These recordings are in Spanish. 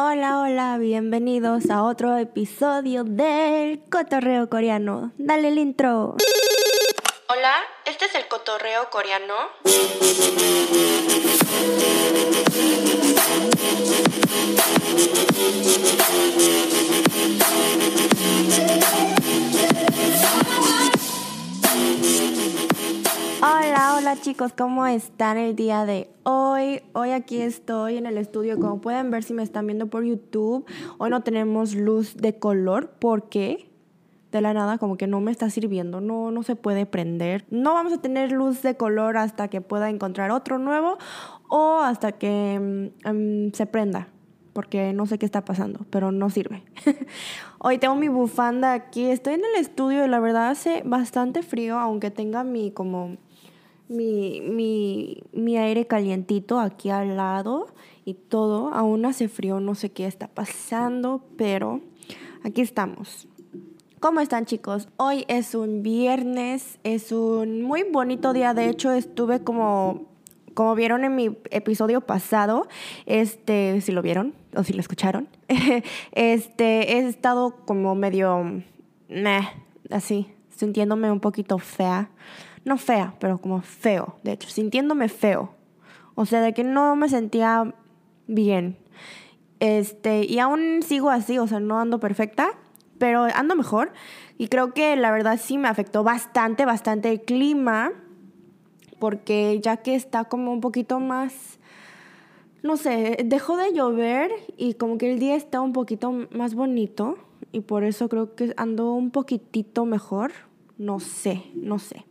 Hola, hola, bienvenidos a otro episodio del Cotorreo Coreano. Dale el intro. Hola, este es el Cotorreo Coreano. Hola, chicos, ¿cómo están el día de hoy? Hoy aquí estoy en el estudio, como pueden ver si me están viendo por YouTube. Hoy no tenemos luz de color porque de la nada como que no me está sirviendo, no, no se puede prender. No vamos a tener luz de color hasta que pueda encontrar otro nuevo o hasta que mm, mm, se prenda porque no sé qué está pasando, pero no sirve. Hoy tengo mi bufanda aquí, estoy en el estudio y la verdad hace bastante frío, aunque tenga mi como mi, mi, mi aire calientito aquí al lado y todo. Aún hace frío, no sé qué está pasando, pero aquí estamos. ¿Cómo están chicos? Hoy es un viernes, es un muy bonito día. De hecho, estuve como, como vieron en mi episodio pasado, este, si lo vieron o si lo escucharon, este, he estado como medio, así, sintiéndome un poquito fea no fea, pero como feo, de hecho, sintiéndome feo. O sea, de que no me sentía bien. Este, y aún sigo así, o sea, no ando perfecta, pero ando mejor. Y creo que la verdad sí me afectó bastante, bastante el clima, porque ya que está como un poquito más, no sé, dejó de llover y como que el día está un poquito más bonito y por eso creo que ando un poquitito mejor, no sé, no sé.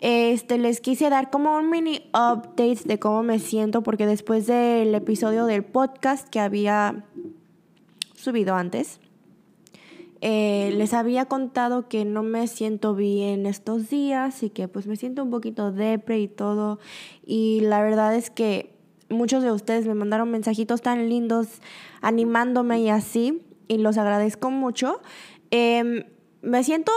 Este, les quise dar como un mini update de cómo me siento, porque después del episodio del podcast que había subido antes, eh, les había contado que no me siento bien estos días y que pues me siento un poquito depre y todo. Y la verdad es que muchos de ustedes me mandaron mensajitos tan lindos animándome y así, y los agradezco mucho. Em, me siento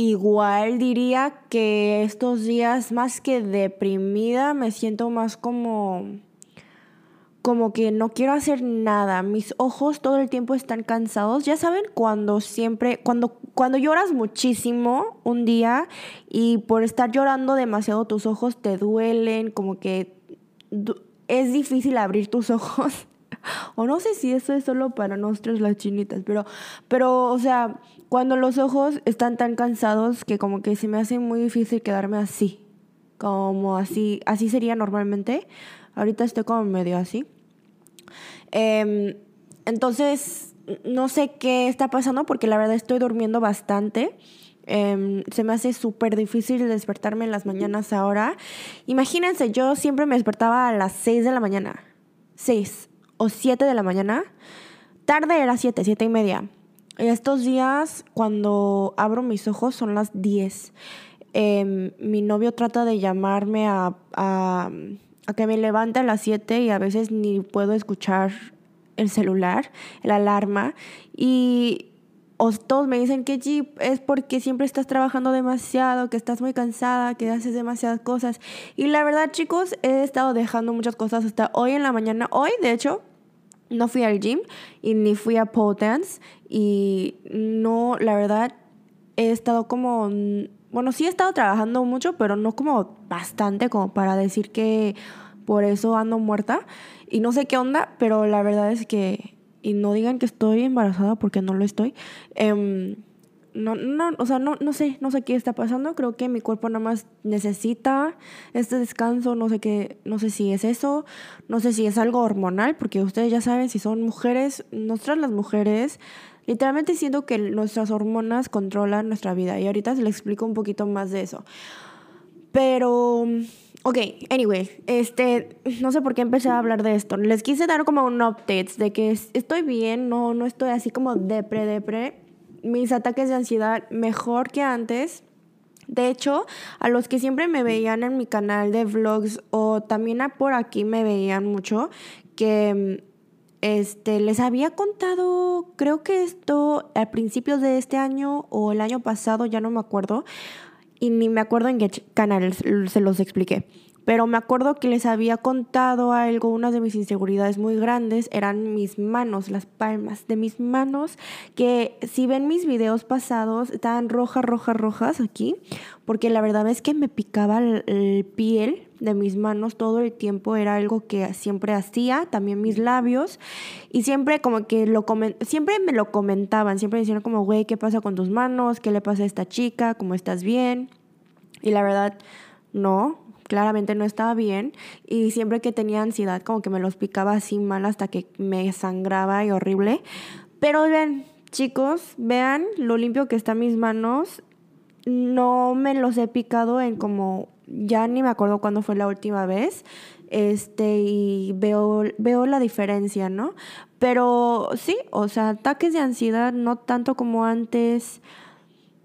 Igual diría que estos días más que deprimida me siento más como como que no quiero hacer nada. Mis ojos todo el tiempo están cansados. Ya saben cuando siempre cuando cuando lloras muchísimo un día y por estar llorando demasiado tus ojos te duelen, como que es difícil abrir tus ojos. O no sé si eso es solo para nosotros las chinitas, pero pero o sea, cuando los ojos están tan cansados que como que se me hace muy difícil quedarme así. Como así, así sería normalmente. Ahorita estoy como medio así. Em, entonces, no sé qué está pasando porque la verdad estoy durmiendo bastante. Em, se me hace súper difícil despertarme en las mañanas ahora. Imagínense, yo siempre me despertaba a las 6 de la mañana. 6 o 7 de la mañana. Tarde era 7, 7 y media. Estos días, cuando abro mis ojos, son las 10. Em, mi novio trata de llamarme a, a, que me levante a las 7 y a veces ni puedo escuchar el celular, el alarma. Y todos me dicen que Jeep es porque siempre estás trabajando demasiado, que estás muy cansada, que haces demasiadas cosas. Y la verdad, chicos, he estado dejando muchas cosas hasta hoy en la mañana. Hoy, de hecho, no fui al gym y ni fui a pole dance y no, la verdad, he estado como, bueno, sí he estado trabajando mucho, pero no como bastante como para decir que por eso ando muerta y no sé qué onda, pero la verdad es que, y no digan que estoy embarazada porque no lo estoy, eh, no, no, o sea, no, no sé, no sé qué está pasando. Creo que mi cuerpo nada más necesita este descanso. No sé qué, no sé si es eso, no sé si es algo hormonal, porque ustedes ya saben, si son mujeres, nosotras las mujeres, literalmente siento que nuestras hormonas controlan nuestra vida. Y ahorita les explico un poquito más de eso. Pero, ok, anyway, este, no sé por qué empecé a hablar de esto. Les quise dar como un update de que estoy bien, no, no estoy así como depre, depre mis ataques de ansiedad mejor que antes. De hecho, a los que siempre me veían en mi canal de vlogs o también por aquí me veían mucho, que este, les había contado, creo que esto a principios de este año o el año pasado, ya no me acuerdo, y ni me acuerdo en qué canal se los expliqué. Pero me acuerdo que les había contado algo, una de mis inseguridades muy grandes eran mis manos, las palmas de mis manos, que si ven mis videos pasados, estaban rojas, rojas, rojas aquí, porque la verdad es que me picaba el, piel de mis manos todo el tiempo, era algo que siempre hacía, también mis labios, y siempre como que lo siempre me lo comentaban, siempre decían como, güey, ¿qué pasa con tus manos? ¿Qué le pasa a esta chica? ¿Cómo estás bien? Y la verdad, no, claramente no estaba bien y siempre que tenía ansiedad como que me los picaba así mal hasta que me sangraba y horrible. Pero ven, chicos, vean lo limpio que están mis manos. No me los he picado en como ya ni me acuerdo cuándo fue la última vez. Este, y veo, veo la diferencia, ¿no? Pero sí, o sea, ataques de ansiedad no tanto como antes.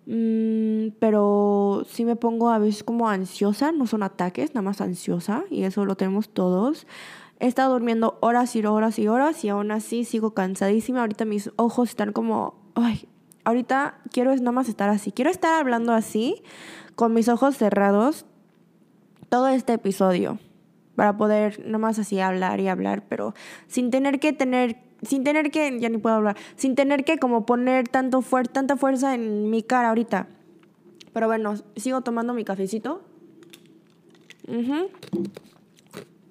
Mm, pero sí me pongo a veces como ansiosa, no son ataques, nada más ansiosa, y eso lo tenemos todos. He estado durmiendo horas y horas y horas y aún así sigo cansadísima. Ahorita mis ojos están como, ay, ahorita quiero es nada más estar así. Quiero estar hablando así, con mis ojos cerrados, todo este episodio, para poder nada más así hablar y hablar, pero sin tener que tener sin tener que, ya ni puedo hablar, sin tener que como poner tanto fuer tanta fuerza en mi cara ahorita. Pero bueno, sigo tomando mi cafecito.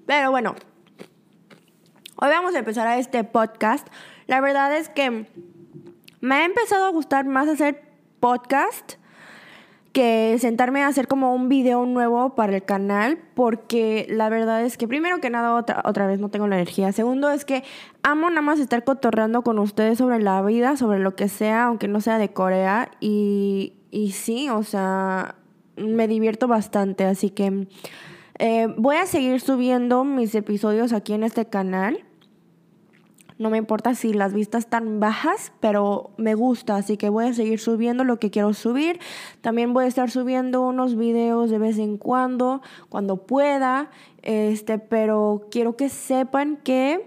Pero bueno, hoy vamos a empezar a este podcast. La verdad es que me ha empezado a gustar más hacer podcast que sentarme a hacer como un video nuevo para el canal, porque la verdad es que primero que nada otra, otra vez no tengo la energía. Segundo es que amo nada más estar cotorreando con ustedes sobre la vida, sobre lo que sea, aunque no sea de Corea. Y, y sí, o sea, me divierto bastante, así que eh, voy a seguir subiendo mis episodios aquí en este canal. No me importa si las vistas están bajas, pero me gusta, así que voy a seguir subiendo lo que quiero subir. También voy a estar subiendo unos videos de vez en cuando, cuando pueda. Este, pero quiero que sepan que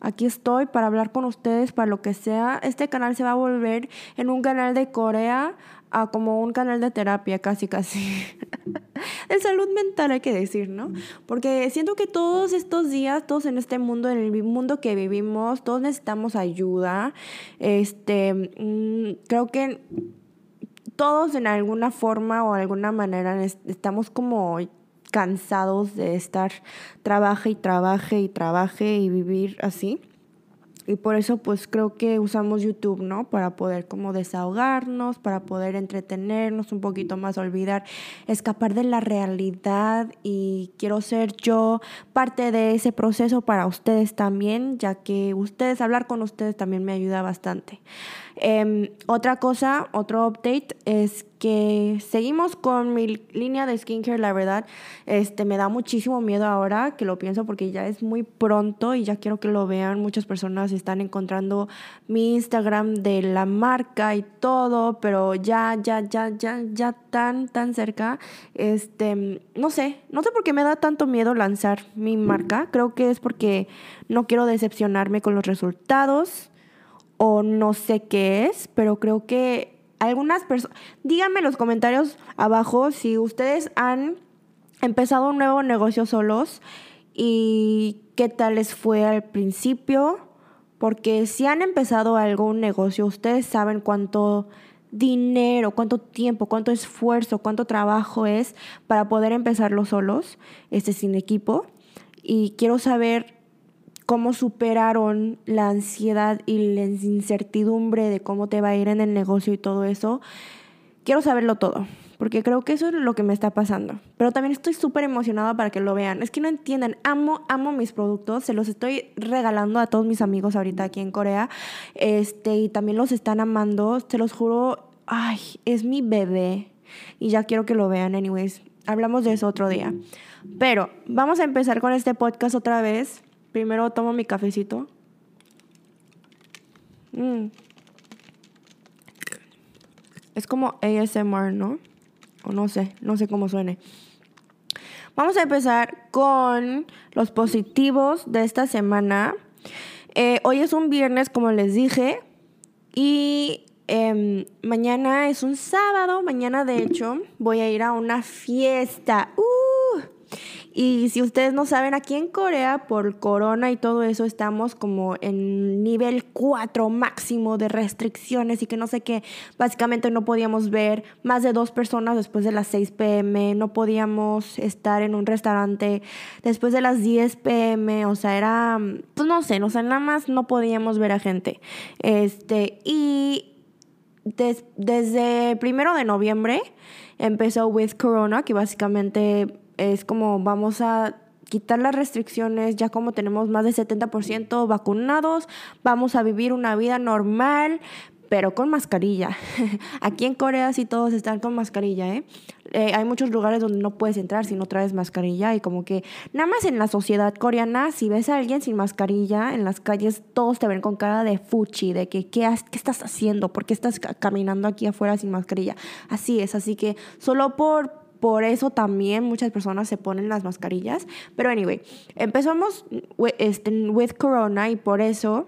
aquí estoy para hablar con ustedes, para lo que sea. Este canal se va a volver en un canal de Corea a como un canal de terapia, casi, casi. de salud mental, hay que decir, ¿no? Porque siento que todos estos días, todos en este mundo, en el mundo que vivimos, todos necesitamos ayuda. Este, mm, creo que todos en alguna forma o alguna manera estamos como cansados de estar trabaje y trabaje y trabaje y vivir así. Y por eso pues creo que usamos YouTube, ¿no? Para poder como desahogarnos, para poder entretenernos un poquito más, olvidar, escapar de la realidad y quiero ser yo parte de ese proceso para ustedes también, ya que ustedes, hablar con ustedes también me ayuda bastante. Em, otra cosa, otro update es que seguimos con mi línea de skincare, la verdad, este me da muchísimo miedo ahora que lo pienso porque ya es muy pronto y ya quiero que lo vean. Muchas personas están encontrando mi Instagram de la marca y todo, pero ya, ya, ya, ya, ya tan, tan cerca. Este, no sé, no sé por qué me da tanto miedo lanzar mi marca. Creo que es porque no quiero decepcionarme con los resultados o no sé qué es, pero creo que algunas personas, díganme en los comentarios abajo si ustedes han empezado un nuevo negocio solos y qué tal les fue al principio, porque si han empezado algún negocio, ustedes saben cuánto dinero, cuánto tiempo, cuánto esfuerzo, cuánto trabajo es para poder empezarlo solos, este sin equipo. Y quiero saber cómo superaron la ansiedad y la incertidumbre de cómo te va a ir en el negocio y todo eso. Quiero saberlo todo, porque creo que eso es lo que me está pasando. Pero también estoy súper emocionada para que lo vean. Es que no entienden, amo, amo mis productos, se los estoy regalando a todos mis amigos ahorita aquí en Corea. Este, y también los están amando, se los juro, ay, es mi bebé. Y ya quiero que lo vean, anyways. Hablamos de eso otro día. Pero vamos a empezar con este podcast otra vez. Primero tomo mi cafecito. Mm. Es como ASMR, ¿no? O no sé, no sé cómo suene. Vamos a empezar con los positivos de esta semana. Eh, hoy es un viernes, como les dije, y em, mañana es un sábado. Mañana, de hecho, voy a ir a una fiesta. ¡Uh! Y si ustedes no saben, aquí en Corea, por corona y todo eso, estamos como en nivel 4 máximo de restricciones y que no sé qué. Básicamente no podíamos ver más de dos personas después de las 6 pm, no podíamos estar en un restaurante después de las 10 pm, o sea, era, pues no sé, o sea, nada más no podíamos ver a gente. Este, y desde el primero de noviembre empezó With Corona, que básicamente es como vamos a quitar las restricciones, ya como tenemos más del 70% vacunados, vamos a vivir una vida normal, pero con mascarilla. Aquí en Corea sí todos están con mascarilla, ¿eh? ¿eh? Hay muchos lugares donde no puedes entrar si no traes mascarilla y como que nada más en la sociedad coreana, si ves a alguien sin mascarilla en las calles, todos te ven con cara de fuchi, de que ¿qué, qué estás haciendo? ¿Por qué estás caminando aquí afuera sin mascarilla? Así es, así que solo por por eso también muchas personas se ponen las mascarillas. Pero anyway, empezamos este, with Corona y por eso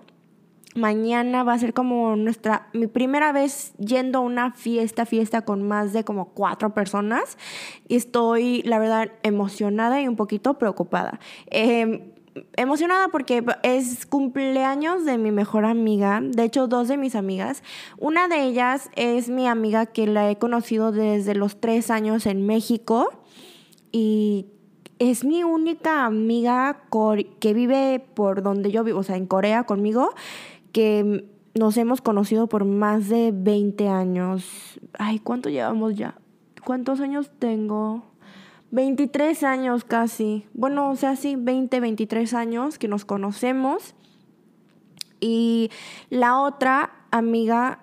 mañana va a ser como nuestra, mi primera vez yendo a una fiesta, fiesta con más de como cuatro personas. Y estoy, la verdad, emocionada y un poquito preocupada. Em, emocionada porque es cumpleaños de mi mejor amiga, de hecho dos de mis amigas. Una de ellas es mi amiga que la he conocido desde los tres años en México y es mi única amiga que vive por donde yo vivo, o sea, en Corea conmigo que nos hemos conocido por más de 20 años. Ay, ¿cuánto llevamos ya? ¿Cuántos años tengo? 23 años casi. Bueno, o sea, sí, 20, 23 años que nos conocemos. Y la otra amiga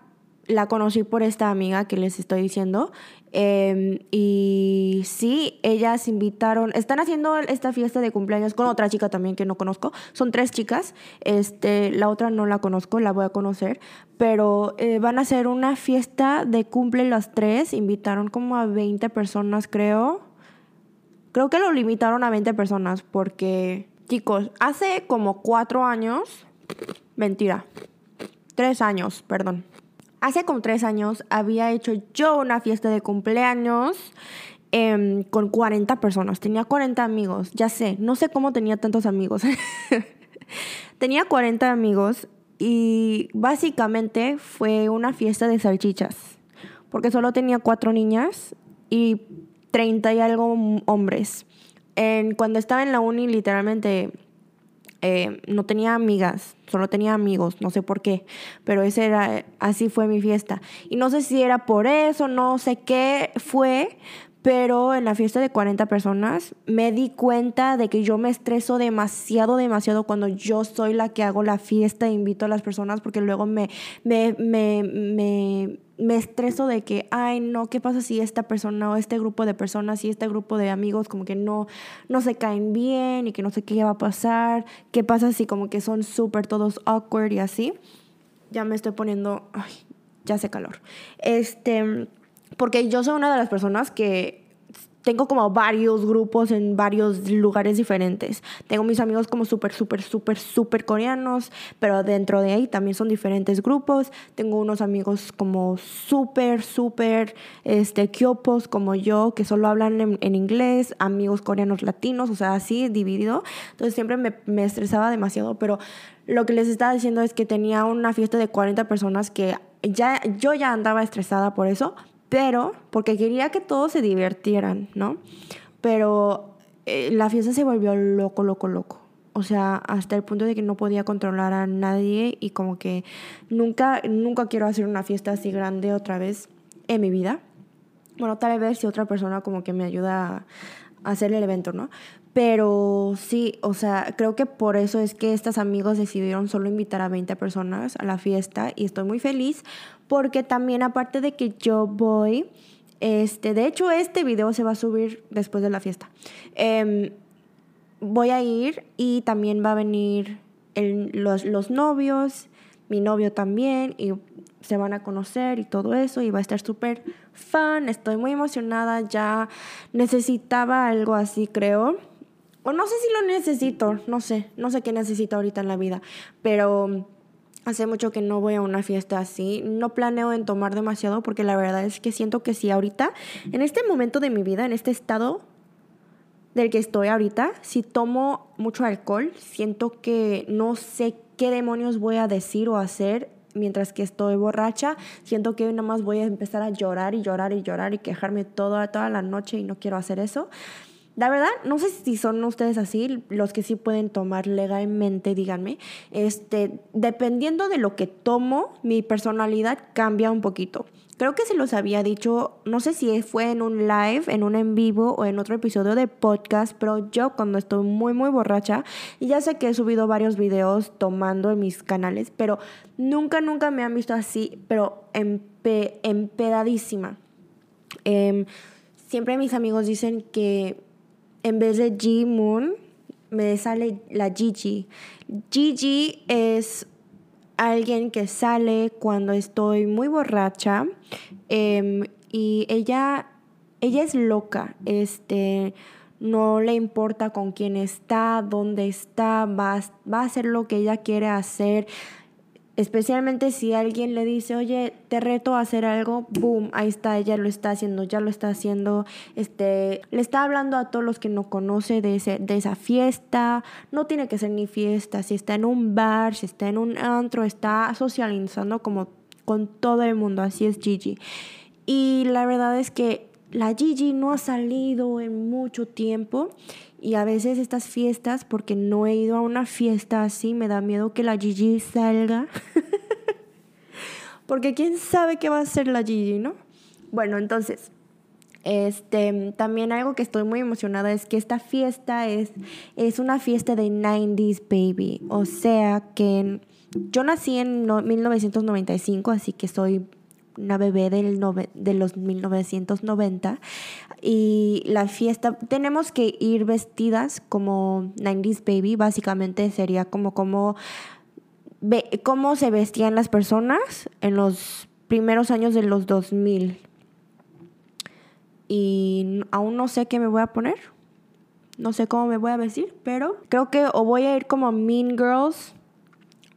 la conocí por esta amiga que les estoy diciendo. Em, y sí, ellas invitaron, están haciendo esta fiesta de cumpleaños con otra chica también que no conozco. Son tres chicas, este, la otra no la conozco, la voy a conocer, pero eh, van a hacer una fiesta de cumple las tres. Invitaron como a 20 personas, creo. Creo que lo limitaron a 20 personas porque, chicos, hace como cuatro años, mentira, tres años, perdón hace como tres años había hecho yo una fiesta de cumpleaños em, con 40 personas. Tenía 40 amigos, ya sé, no sé cómo tenía tantos amigos. tenía 40 amigos y básicamente fue una fiesta de salchichas, porque solo tenía cuatro niñas y 30 y algo hombres. En, cuando estaba en la uni, literalmente eh, no tenía amigas, solo tenía amigos, no sé por qué, pero ese era, así fue mi fiesta. Y no sé si era por eso, no sé qué fue, pero en la fiesta de 40 personas me di cuenta de que yo me estreso demasiado, demasiado cuando yo soy la que hago la fiesta e invito a las personas porque luego me, me, me estreso de que, ay, no, ¿qué pasa si esta persona o este grupo de personas y este grupo de amigos como que no, no se caen bien y que no sé qué va a pasar? ¿Qué pasa si como que son súper todos awkward y así? Ya me estoy poniendo, ay, ya hace calor. Este, porque yo soy una de las personas que tengo como varios grupos en varios lugares diferentes. Tengo mis amigos como súper, súper, súper, súper coreanos, pero dentro de ahí también son diferentes grupos. Tengo unos amigos como súper, súper, este, kyopos como yo, que solo hablan en, en, inglés, amigos coreanos latinos, o sea, así dividido. Entonces siempre me, me estresaba demasiado, pero lo que les estaba diciendo es que tenía una fiesta de 40 personas que ya, yo ya andaba estresada por eso, pero porque quería que todos se divirtieran, ¿no? Pero eh, la fiesta se volvió loco, loco, loco. O sea, hasta el punto de que no podía controlar a nadie y como que nunca, nunca quiero hacer una fiesta así grande otra vez en mi vida. Bueno, tal vez si otra persona como que me ayuda a hacer el evento, ¿no? Pero sí, o sea, creo que por eso es que estos amigos decidieron solo invitar a 20 personas a la fiesta y estoy muy feliz porque también aparte de que yo voy, este, de hecho este video se va a subir después de la fiesta. Em, voy a ir y también va a venir los, los novios, mi novio también y se van a conocer y todo eso y va a estar súper fan, estoy muy emocionada, ya necesitaba algo así creo. O no sé si lo necesito, no sé, no sé qué necesito ahorita en la vida, pero Hace mucho que no voy a una fiesta así. No planeo en tomar demasiado porque la verdad es que siento que si ahorita, en este momento de mi vida, en este estado del que estoy ahorita. Si tomo mucho alcohol, siento que no sé qué demonios voy a decir o hacer mientras que estoy borracha. Siento que nada más voy a empezar a llorar y llorar y llorar y quejarme toda, toda la noche y no quiero hacer eso. La verdad, no sé si son ustedes así, los que sí pueden tomar legalmente, díganme. Este, dependiendo de lo que tomo, mi personalidad cambia un poquito. Creo que se los había dicho, no sé si fue en un live, en un en vivo o en otro episodio de podcast, pero yo cuando estoy muy, muy borracha, y ya sé que he subido varios videos tomando en mis canales, pero nunca, nunca me han visto así, pero empedadísima. Em, siempre mis amigos dicen que en vez de G Moon, me sale la Gigi. Gigi es alguien que sale cuando estoy muy borracha em, y ella, ella es loca, este, no le importa con quién está, dónde está, va, va a hacer lo que ella quiere hacer. Especialmente si alguien le dice, oye, te reto a hacer algo, boom, ahí está, ella lo está haciendo, ya lo está haciendo, este, le está hablando a todos los que no conoce de, ese, de esa fiesta, no tiene que ser ni fiesta, si está en un bar, si está en un antro, está socializando como con todo el mundo, así es Gigi. Y la verdad es que la Gigi no ha salido en mucho tiempo y a veces estas fiestas, porque no he ido a una fiesta así, me da miedo que la Gigi salga. porque quién sabe qué va a hacer la Gigi, ¿no? Bueno, entonces, este, también algo que estoy muy emocionada es que esta fiesta es, es una fiesta de 90s baby. O sea que yo nací en 1995, así que soy una bebé del de los 1990 y la fiesta tenemos que ir vestidas como 90s baby básicamente sería como como cómo se vestían las personas en los primeros años de los 2000 y aún no sé qué me voy a poner no sé cómo me voy a vestir pero creo que o voy a ir como Mean Girls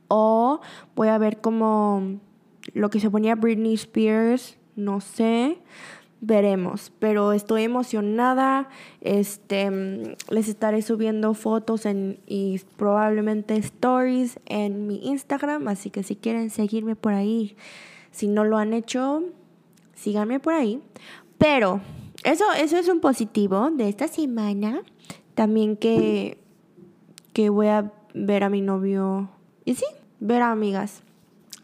o voy a ver como lo que se ponía Britney Spears, no sé, veremos, pero estoy emocionada, este, les estaré subiendo fotos en, y probablemente stories en mi Instagram, así que si quieren seguirme por ahí, si no lo han hecho, síganme por ahí, pero eso, eso es un positivo de esta semana, también que, que voy a ver a mi novio, y sí, ver a amigas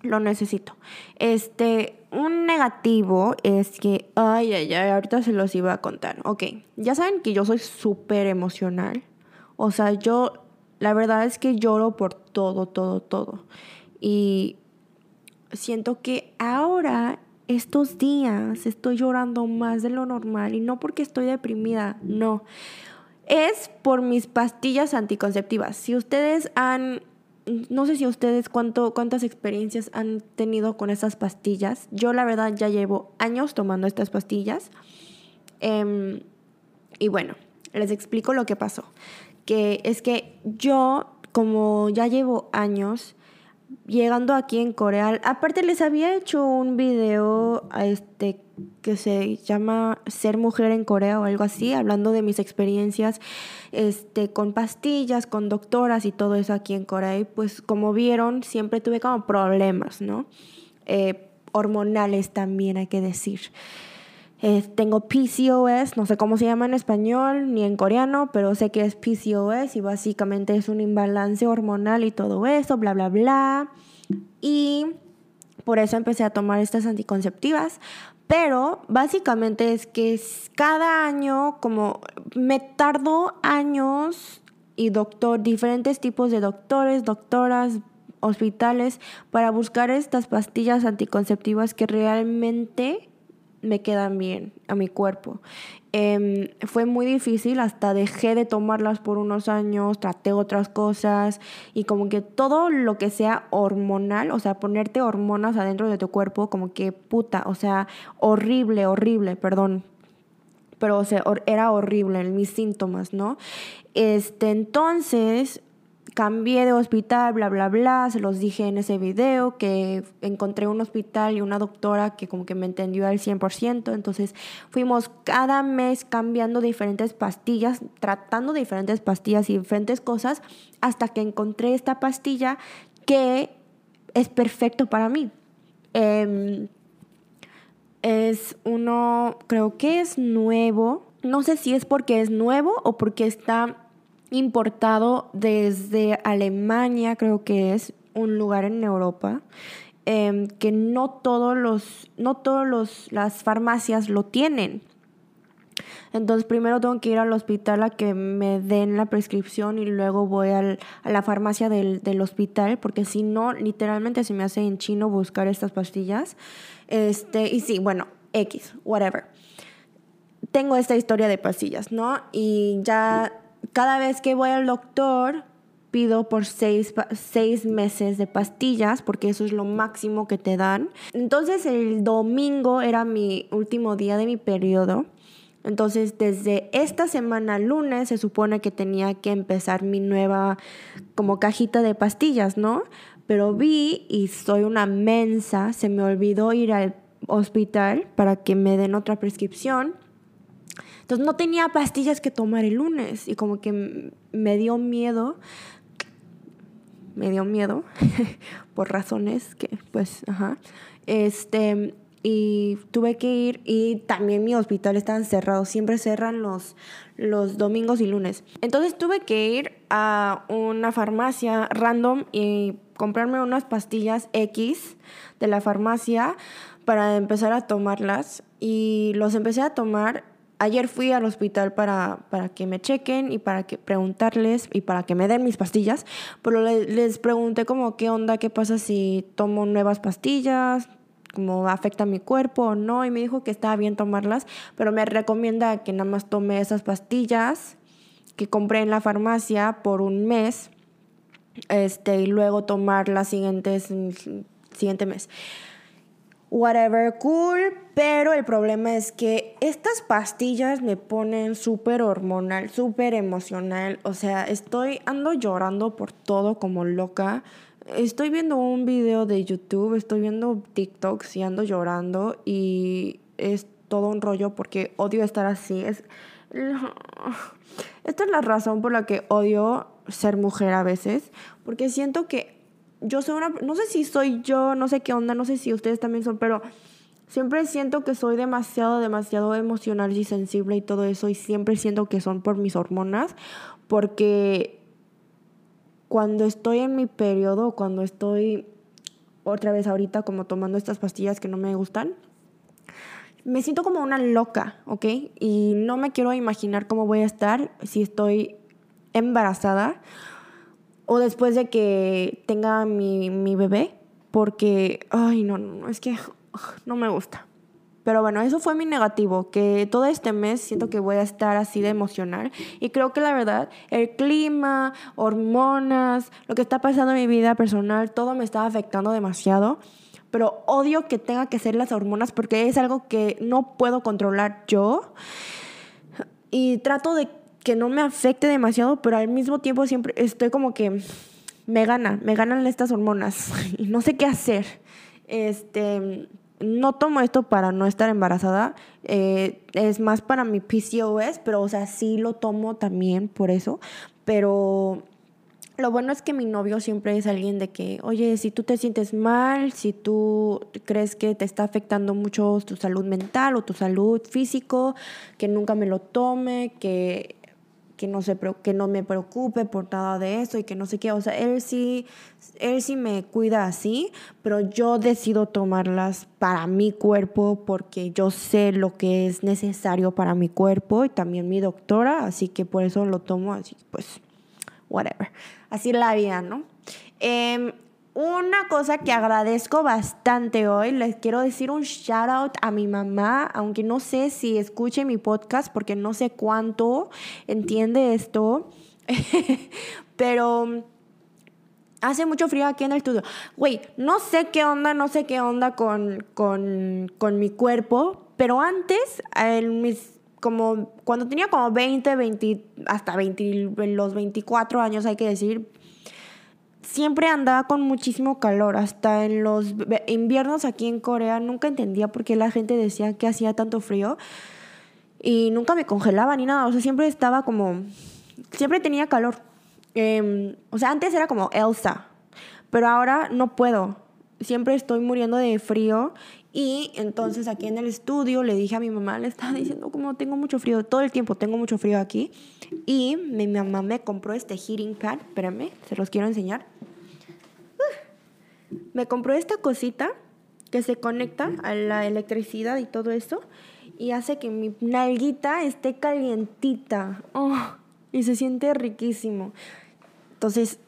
lo necesito. Este, un negativo es que, ay, ay, ay, ahorita se los iba a contar. Ok, ya saben que yo soy súper emocional. O sea, yo, la verdad es que lloro por todo, todo, todo. Y siento que ahora, estos días, estoy llorando más de lo normal. Y no porque estoy deprimida, no. Es por mis pastillas anticonceptivas. Si ustedes han no sé si ustedes cuánto, cuántas experiencias han tenido con esas pastillas. Yo la verdad ya llevo años tomando estas pastillas. Em, y bueno, les explico lo que pasó. Que es que yo, como ya llevo años llegando aquí en Corea, aparte les había hecho un video este, que se llama Ser mujer en Corea o algo así, hablando de mis experiencias este, con pastillas, con doctoras y todo eso aquí en Corea. Y pues como vieron, siempre tuve como problemas, ¿no? Eh, hormonales también hay que decir. Tengo PCOS, no sé cómo se llama en español ni en coreano, pero sé que es PCOS y básicamente es un imbalance hormonal y todo eso, bla, bla, bla. Y por eso empecé a tomar estas anticonceptivas. Pero básicamente es que cada año, como me tardó años y doctor, diferentes tipos de doctores, doctoras, hospitales, para buscar estas pastillas anticonceptivas que realmente me quedan bien a mi cuerpo. Em, fue muy difícil, hasta dejé de tomarlas por unos años, traté otras cosas y como que todo lo que sea hormonal, o sea, ponerte hormonas adentro de tu cuerpo, como que puta, o sea, horrible, horrible, perdón. Pero, o sea, era horrible mis síntomas, ¿no? Este, entonces, cambié de hospital, bla, bla, bla, se los dije en ese video que encontré un hospital y una doctora que como que me entendió al 100%, entonces fuimos cada mes cambiando diferentes pastillas, tratando diferentes pastillas y diferentes cosas hasta que encontré esta pastilla que es perfecto para mí. Em, es uno, creo que es nuevo, no sé si es porque es nuevo o porque está importado desde Alemania, creo que es un lugar en Europa, em, que no todos los, no todos los, las farmacias lo tienen. Entonces primero tengo que ir al hospital a que me den la prescripción y luego voy al, a la farmacia del, del, hospital, porque si no, literalmente se me hace en chino buscar estas pastillas. Este, y sí, bueno, X, whatever. Tengo esta historia de pastillas, ¿no? Y ya cada vez que voy al doctor, pido por seis, meses de pastillas, porque eso es lo máximo que te dan. Entonces el domingo era mi último día de mi periodo. Entonces desde esta semana lunes se supone que tenía que empezar mi nueva como cajita de pastillas, ¿no? Pero vi y soy una mensa, se me olvidó ir al hospital para que me den otra prescripción entonces no tenía pastillas que tomar el lunes y como que me dio miedo, me dio miedo por razones que pues, ajá, este, y tuve que ir y también mi hospital estaba cerrado, siempre cerran los, los domingos y lunes. Entonces tuve que ir a una farmacia random y comprarme unas pastillas X de la farmacia para empezar a tomarlas y los empecé a tomar ayer fui al hospital para, para, que me chequen y para que preguntarles y para que me den mis pastillas, pero les pregunté como qué onda, qué pasa si tomo nuevas pastillas, cómo afecta mi cuerpo o no, y me dijo que estaba bien tomarlas, pero me recomienda que nada más tome esas pastillas que compré en la farmacia por un mes, este, y luego tomar las siguientes, siguiente mes whatever, cool, pero el problema es que estas pastillas me ponen súper hormonal, súper emocional, o sea, estoy, ando llorando por todo como loca. Estoy viendo un video de YouTube, estoy viendo TikToks y ando llorando y es todo un rollo porque odio estar así. Es, esta es la razón por la que odio ser mujer a veces, porque siento que yo soy una, no sé si soy yo, no sé qué onda, no sé si ustedes también son, pero siempre siento que soy demasiado, demasiado emocional y sensible y todo eso, y siempre siento que son por mis hormonas, porque cuando estoy en mi periodo, cuando estoy otra vez ahorita como tomando estas pastillas que no me gustan, me siento como una loca, ¿ok? Y no me quiero imaginar cómo voy a estar si estoy embarazada o después de que tenga mi, mi bebé, porque, ay, no, no, es que no me gusta. Pero bueno, eso fue mi negativo, que todo este mes siento que voy a estar así de emocional. Y creo que la verdad, el clima, hormonas, lo que está pasando en mi vida personal, todo me está afectando demasiado. Pero odio que tenga que ser las hormonas porque es algo que no puedo controlar yo. Y trato de que no me afecte demasiado, pero al mismo tiempo siempre estoy como que me gana, me ganan estas hormonas no sé qué hacer. Este, no tomo esto para no estar embarazada, eh, es más para mi PCOS, pero o sea, sí lo tomo también por eso, pero lo bueno es que mi novio siempre es alguien de que, oye, si tú te sientes mal, si tú crees que te está afectando mucho tu salud mental o tu salud físico, que nunca me lo tome, que que no, se, que no me preocupe por nada de eso y que no sé qué. O sea, él sí, él sí me cuida así, pero yo decido tomarlas para mi cuerpo porque yo sé lo que es necesario para mi cuerpo y también mi doctora, así que por eso lo tomo así, pues, whatever. Así la vida, ¿no? Eh, una cosa que agradezco bastante hoy, les quiero decir un shout out a mi mamá, aunque no sé si escuche mi podcast porque no sé cuánto entiende esto, pero hace mucho frío aquí en el estudio. Güey, no sé qué onda, no sé qué onda con, con, con mi cuerpo, pero antes, en mis, como cuando tenía como 20, 20, hasta 20, los 24 años hay que decir, siempre andaba con muchísimo calor. Hasta en los inviernos aquí en Corea nunca entendía por qué la gente decía que hacía tanto frío. Y nunca me congelaba ni nada. O sea, siempre estaba como... Siempre tenía calor. Em, o sea, antes era como Elsa. Pero ahora no puedo. Siempre estoy muriendo de frío y entonces aquí en el estudio le dije a mi mamá, le estaba diciendo como tengo mucho frío, todo el tiempo tengo mucho frío aquí. Y mi mamá me compró este heating pad, espérame, se los quiero enseñar. Me compró esta cosita que se conecta a la electricidad y todo eso y hace que mi nalguita esté calientita. Oh, y se siente riquísimo. Entonces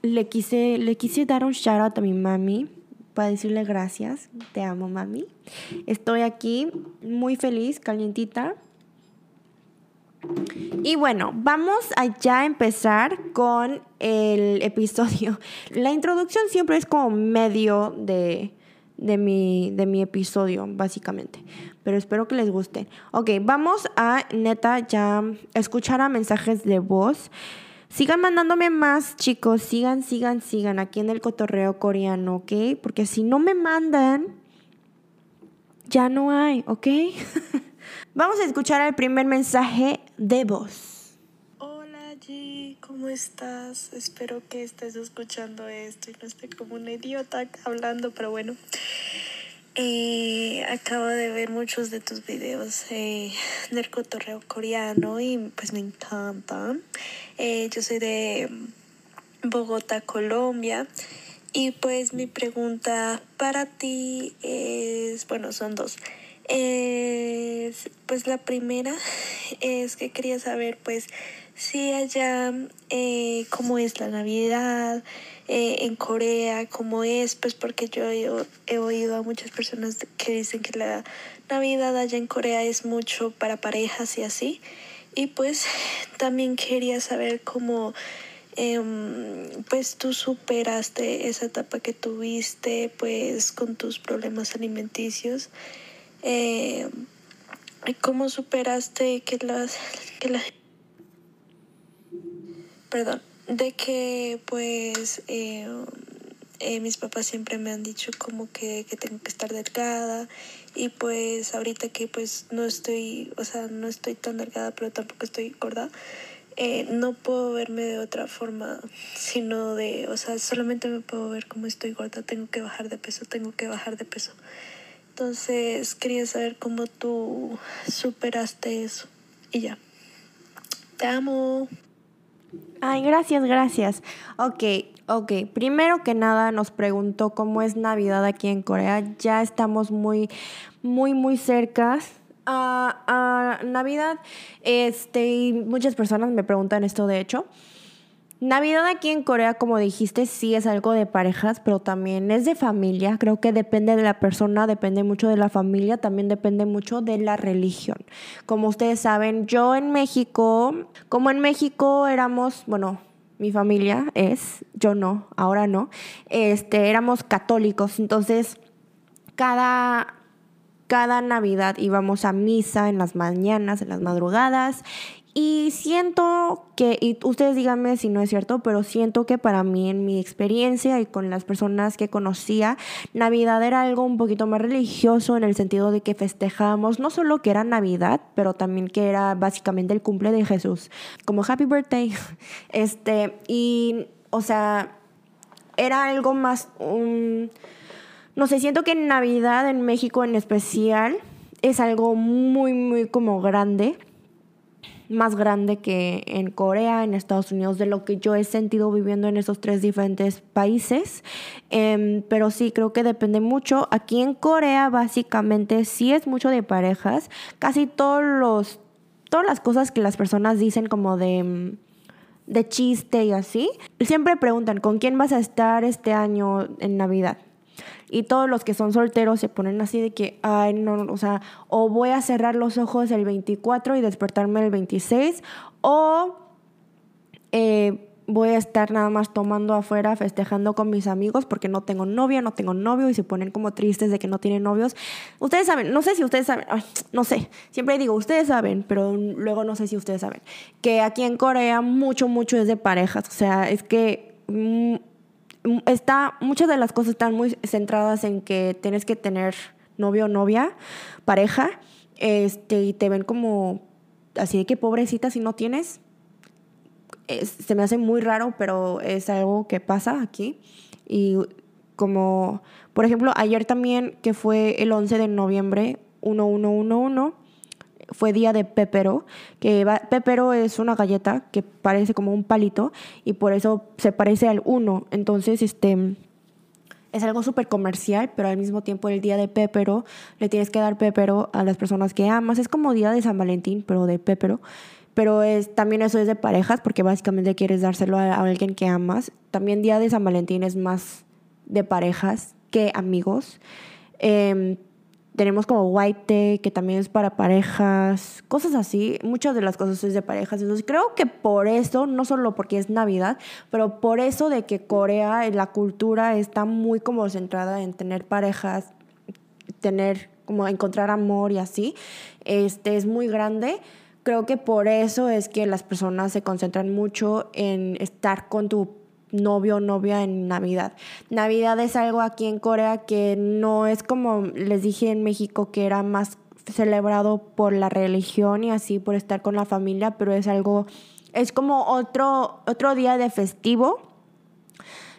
le quise, le quise dar un shout out a mi mami para decirle gracias. Te amo, mami. Estoy aquí muy feliz, calientita. Y bueno, vamos a ya empezar con el episodio. La introducción siempre es como medio de, de, mi, de mi episodio, básicamente. Pero espero que les guste. Ok, vamos a neta ya escuchar a mensajes de voz. Sigan mandándome más, chicos. Sigan, sigan, sigan aquí en el cotorreo coreano, ¿ok? Porque si no me mandan, ya no hay, ¿ok? Vamos a escuchar el primer mensaje de voz. Hola G, ¿cómo estás? Espero que estés escuchando esto y no esté como una idiota hablando, pero bueno. Eh, acabo de ver muchos de tus videos eh, del cotorreo coreano y pues me encantan. Eh, yo soy de Bogotá, Colombia. Y pues mi pregunta para ti es, bueno, son dos. pues la primera es que quería saber pues si allá eh, cómo es la Navidad eh, en Corea, cómo es, pues porque yo he, oído a muchas personas que dicen que la Navidad allá en Corea es mucho para parejas y así. Y pues también quería saber cómo em, pues tú superaste esa etapa que tuviste pues con tus problemas alimenticios. Eh, ¿Cómo superaste que las, que la, perdón, de que pues eh, eh, mis papás siempre me han dicho como que, que tengo que estar delgada y pues ahorita que pues no estoy, o sea, no estoy tan delgada, pero tampoco estoy gorda, eh, no puedo verme de otra forma, sino de, o sea, solamente me puedo ver como estoy gorda, tengo que bajar de peso, tengo que bajar de peso. Entonces quería saber cómo tú superaste eso. Y ya. Te amo. Ay, gracias, gracias. Ok, ok. Primero que nada nos preguntó cómo es Navidad aquí en Corea. Ya estamos muy, muy, muy cerca a, Navidad. Este, muchas personas me preguntan esto, de hecho. Navidad aquí en Corea, como dijiste, sí es algo de parejas, pero también es de familia. Creo que depende de la persona, depende mucho de la familia, también depende mucho de la religión. Como ustedes saben, yo en México, como en México éramos, bueno, mi familia es, yo no, ahora no, este, éramos católicos, entonces cada cada Navidad íbamos a misa en las mañanas, en las madrugadas y siento que, y ustedes díganme si no es cierto, pero siento que para mí, en mi experiencia y con las personas que conocía, Navidad era algo un poquito más religioso en el sentido de que festejábamos no solo que era Navidad, pero también que era básicamente el cumple de Jesús, como Happy Birthday. Este, y, o sea, era algo más, no sé, siento que Navidad en México en especial es algo muy, muy como grande más grande que en Corea, en Estados Unidos, de lo que yo he sentido viviendo en esos tres diferentes países. Em, pero sí, creo que depende mucho. Aquí en Corea, básicamente, sí es mucho de parejas. Casi todos los, todas las cosas que las personas dicen como de de chiste y así, siempre preguntan, ¿con quién vas a estar este año en Navidad? Y todos los que son solteros se ponen así de que, ay, no, o sea, o voy a cerrar los ojos el 24 y despertarme el 26, o eh, voy a estar nada más tomando afuera, festejando con mis amigos porque no tengo novia, no tengo novio y se ponen como tristes de que no tienen novios. Ustedes saben, no sé si ustedes saben, no sé, siempre digo, ustedes saben, pero luego no sé si ustedes saben, que aquí en Corea mucho, mucho es de parejas, o sea, es que... Mm, está, muchas de las cosas están muy centradas en que tienes que tener novio o novia, pareja, este, y te ven como así de que pobrecita si no tienes. se me hace muy raro, pero es algo que pasa aquí. Y como, por ejemplo, ayer también, que fue el 11 de noviembre, 1111, fue día de pepero, que pepero es una galleta que parece como un palito y por eso se parece al uno. Entonces, este es algo súper comercial, pero al mismo tiempo el día de pepero le tienes que dar pepero a las personas que amas. Es como día de San Valentín, pero de pepero. Pero es, también eso es de parejas, porque básicamente quieres dárselo a, alguien que amas. También día de San Valentín es más de parejas que amigos. Eh, tenemos como White que también es para parejas, cosas así. Muchas de las cosas es de parejas. Entonces creo que por eso, no solo porque es Navidad, pero por eso de que Corea, la cultura está muy como centrada en tener parejas, tener como encontrar amor y así, este es muy grande. Creo que por eso es que las personas se concentran mucho en estar con tu novio o novia en Navidad. Navidad es algo aquí en Corea que no es como les dije en México que era más celebrado por la religión y así por estar con la familia, pero es algo, es como otro, otro día de festivo.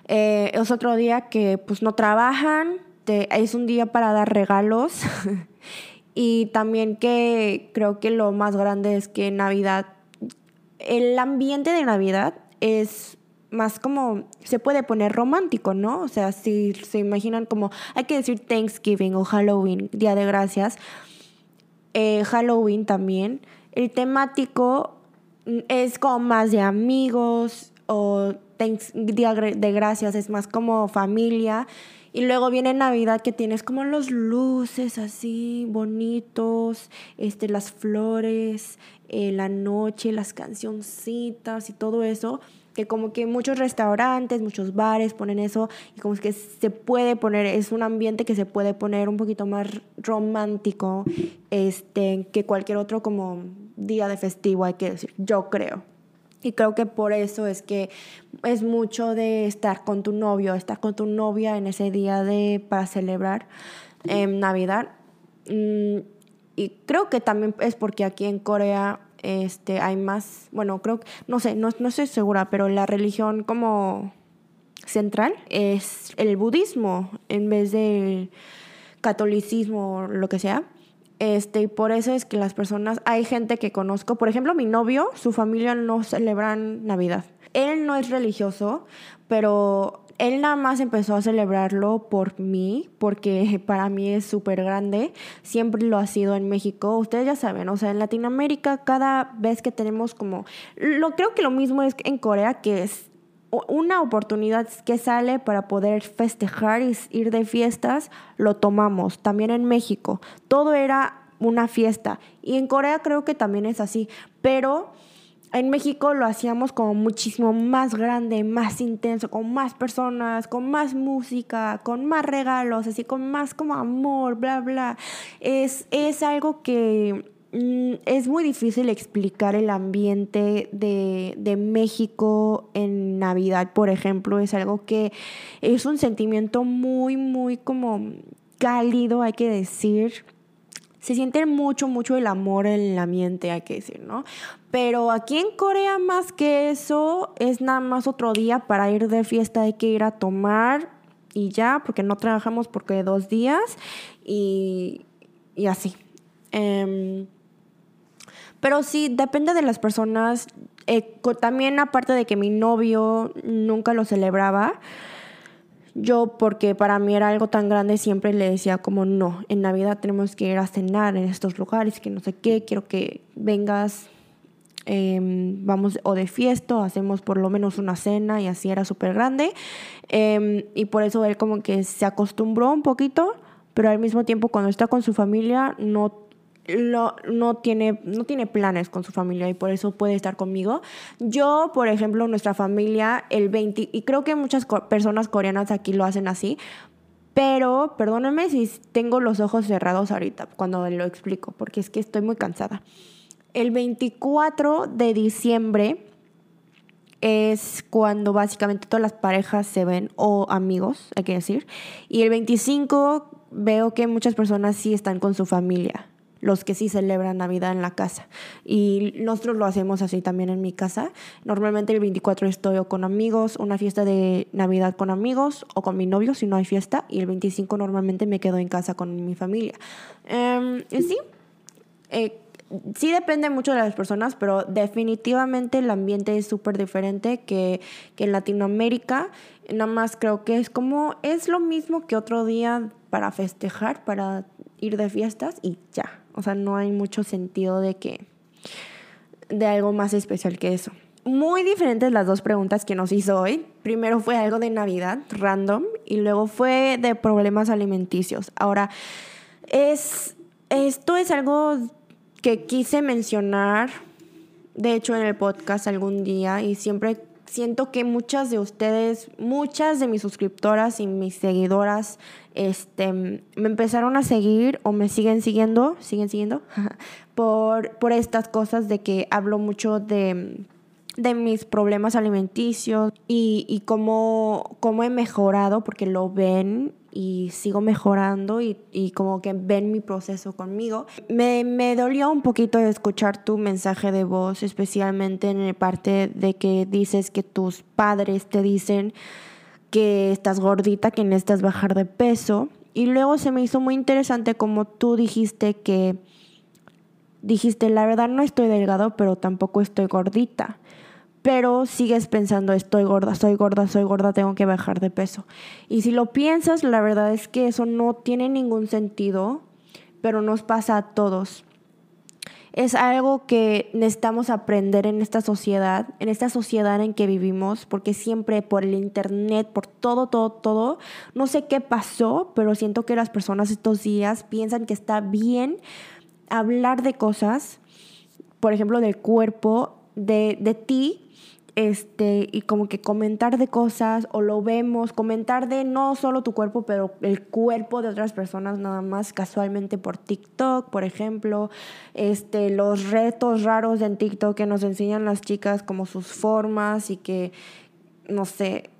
Eh, es otro día que pues no trabajan, es un día para dar regalos y también que creo que lo más grande es que Navidad, el ambiente de Navidad es más como se puede poner romántico, ¿no? O sea, si se imaginan como hay que decir Thanksgiving o Halloween, Día de Gracias, eh, Halloween también, el temático es como más de amigos o Día de Gracias es más como familia. Y luego viene Navidad que tienes como los luces así bonitos, este, las flores, eh, la noche, las cancioncitas y todo eso que como que muchos restaurantes, muchos bares ponen eso y como que se puede poner, es un ambiente que se puede poner un poquito más romántico este, que cualquier otro como día de festivo, hay que decir, yo creo. Y creo que por eso es que es mucho de estar con tu novio, estar con tu novia en ese día de para celebrar em, Navidad. Mm, y creo que también es porque aquí en Corea este, hay más, bueno, creo, no sé, no, no estoy segura, pero la religión como central es el budismo en vez del catolicismo o lo que sea. Este, y por eso es que las personas, hay gente que conozco, por ejemplo, mi novio, su familia no celebran Navidad. Él no es religioso, pero él nada más empezó a celebrarlo por mí, porque para mí es súper grande. Siempre lo ha sido en México. Ustedes ya saben, o sea, en Latinoamérica cada vez que tenemos como... Lo, creo que lo mismo es en Corea, que es una oportunidad que sale para poder festejar y ir de fiestas, lo tomamos. También en México. Todo era una fiesta. Y en Corea creo que también es así. Pero en México lo hacíamos como muchísimo más grande, más intenso, con más personas, con más música, con más regalos, así con más como amor, bla, bla. Es, es algo que mm, es muy difícil explicar el ambiente de, de México en Navidad, por ejemplo. Es algo que es un sentimiento muy, muy como cálido, hay que decir se siente mucho, mucho el amor en el ambiente, hay que decir, ¿no? Pero aquí en Corea más que eso es nada más otro día para ir de fiesta, hay que ir a tomar y ya, porque no trabajamos porque dos días y, y así. Em, pero sí, depende de las personas. Eh, también aparte de que mi novio nunca lo celebraba, yo, porque para mí era algo tan grande, siempre le decía como no, en Navidad tenemos que ir a cenar en estos lugares, que no sé qué, quiero que vengas, em, vamos o de fiesta, hacemos por lo menos una cena y así era súper grande. Em, y por eso él como que se acostumbró un poquito, pero al mismo tiempo cuando está con su familia no no, tiene, no tiene planes con su familia y por eso puede estar conmigo. Yo, por ejemplo, nuestra familia, el 20, y creo que muchas personas coreanas aquí lo hacen así, pero perdónenme si tengo los ojos cerrados ahorita cuando lo explico, porque es que estoy muy cansada. El 24 de diciembre es cuando básicamente todas las parejas se ven, o amigos, hay que decir. Y el 25 veo que muchas personas sí están con su familia, los que sí celebran Navidad en la casa. Y nosotros lo hacemos así también en mi casa. Normalmente el 24 estoy o con amigos, una fiesta de Navidad con amigos o con mi novio si no hay fiesta. Y el 25 normalmente me quedo en casa con mi familia. Em, sí, eh, sí depende mucho de las personas, pero definitivamente el ambiente es súper diferente que, que, en Latinoamérica. Nada más creo que es como, es lo mismo que otro día para festejar, para ir de fiestas y ya. O sea, no hay mucho sentido de que, de algo más especial que eso. Muy diferentes las dos preguntas que nos hizo hoy. Primero fue algo de Navidad, random, y luego fue de problemas alimenticios. Ahora, es, esto es algo que quise mencionar, de hecho, en el podcast algún día y siempre siento que muchas de ustedes, muchas de mis suscriptoras y mis seguidoras, este, me empezaron a seguir o me siguen siguiendo, siguen siguiendo, por, por estas cosas de que hablo mucho de, de mis problemas alimenticios y, y cómo, cómo he mejorado, porque lo ven y sigo mejorando y, y, como que ven mi proceso conmigo. Me, me dolió un poquito escuchar tu mensaje de voz, especialmente en la parte de que dices que tus padres te dicen que estás gordita, que necesitas bajar de peso. Y luego se me hizo muy interesante como tú dijiste que dijiste, la verdad no estoy delgado, pero tampoco estoy gordita pero sigues pensando, estoy gorda, soy gorda, soy gorda, tengo que bajar de peso. Y si lo piensas, la verdad es que eso no tiene ningún sentido, pero nos pasa a todos. Es algo que necesitamos aprender en esta sociedad, en esta sociedad en que vivimos, porque siempre por el internet, por todo, todo, todo, no sé qué pasó, pero siento que las personas estos días piensan que está bien hablar de cosas, por ejemplo, del cuerpo, de, de ti, este, y como que comentar de cosas o lo vemos, comentar de no solo tu cuerpo, pero el cuerpo de otras personas nada más casualmente por TikTok, por ejemplo, este, los retos raros en TikTok que nos enseñan las chicas como sus formas y que, no sé,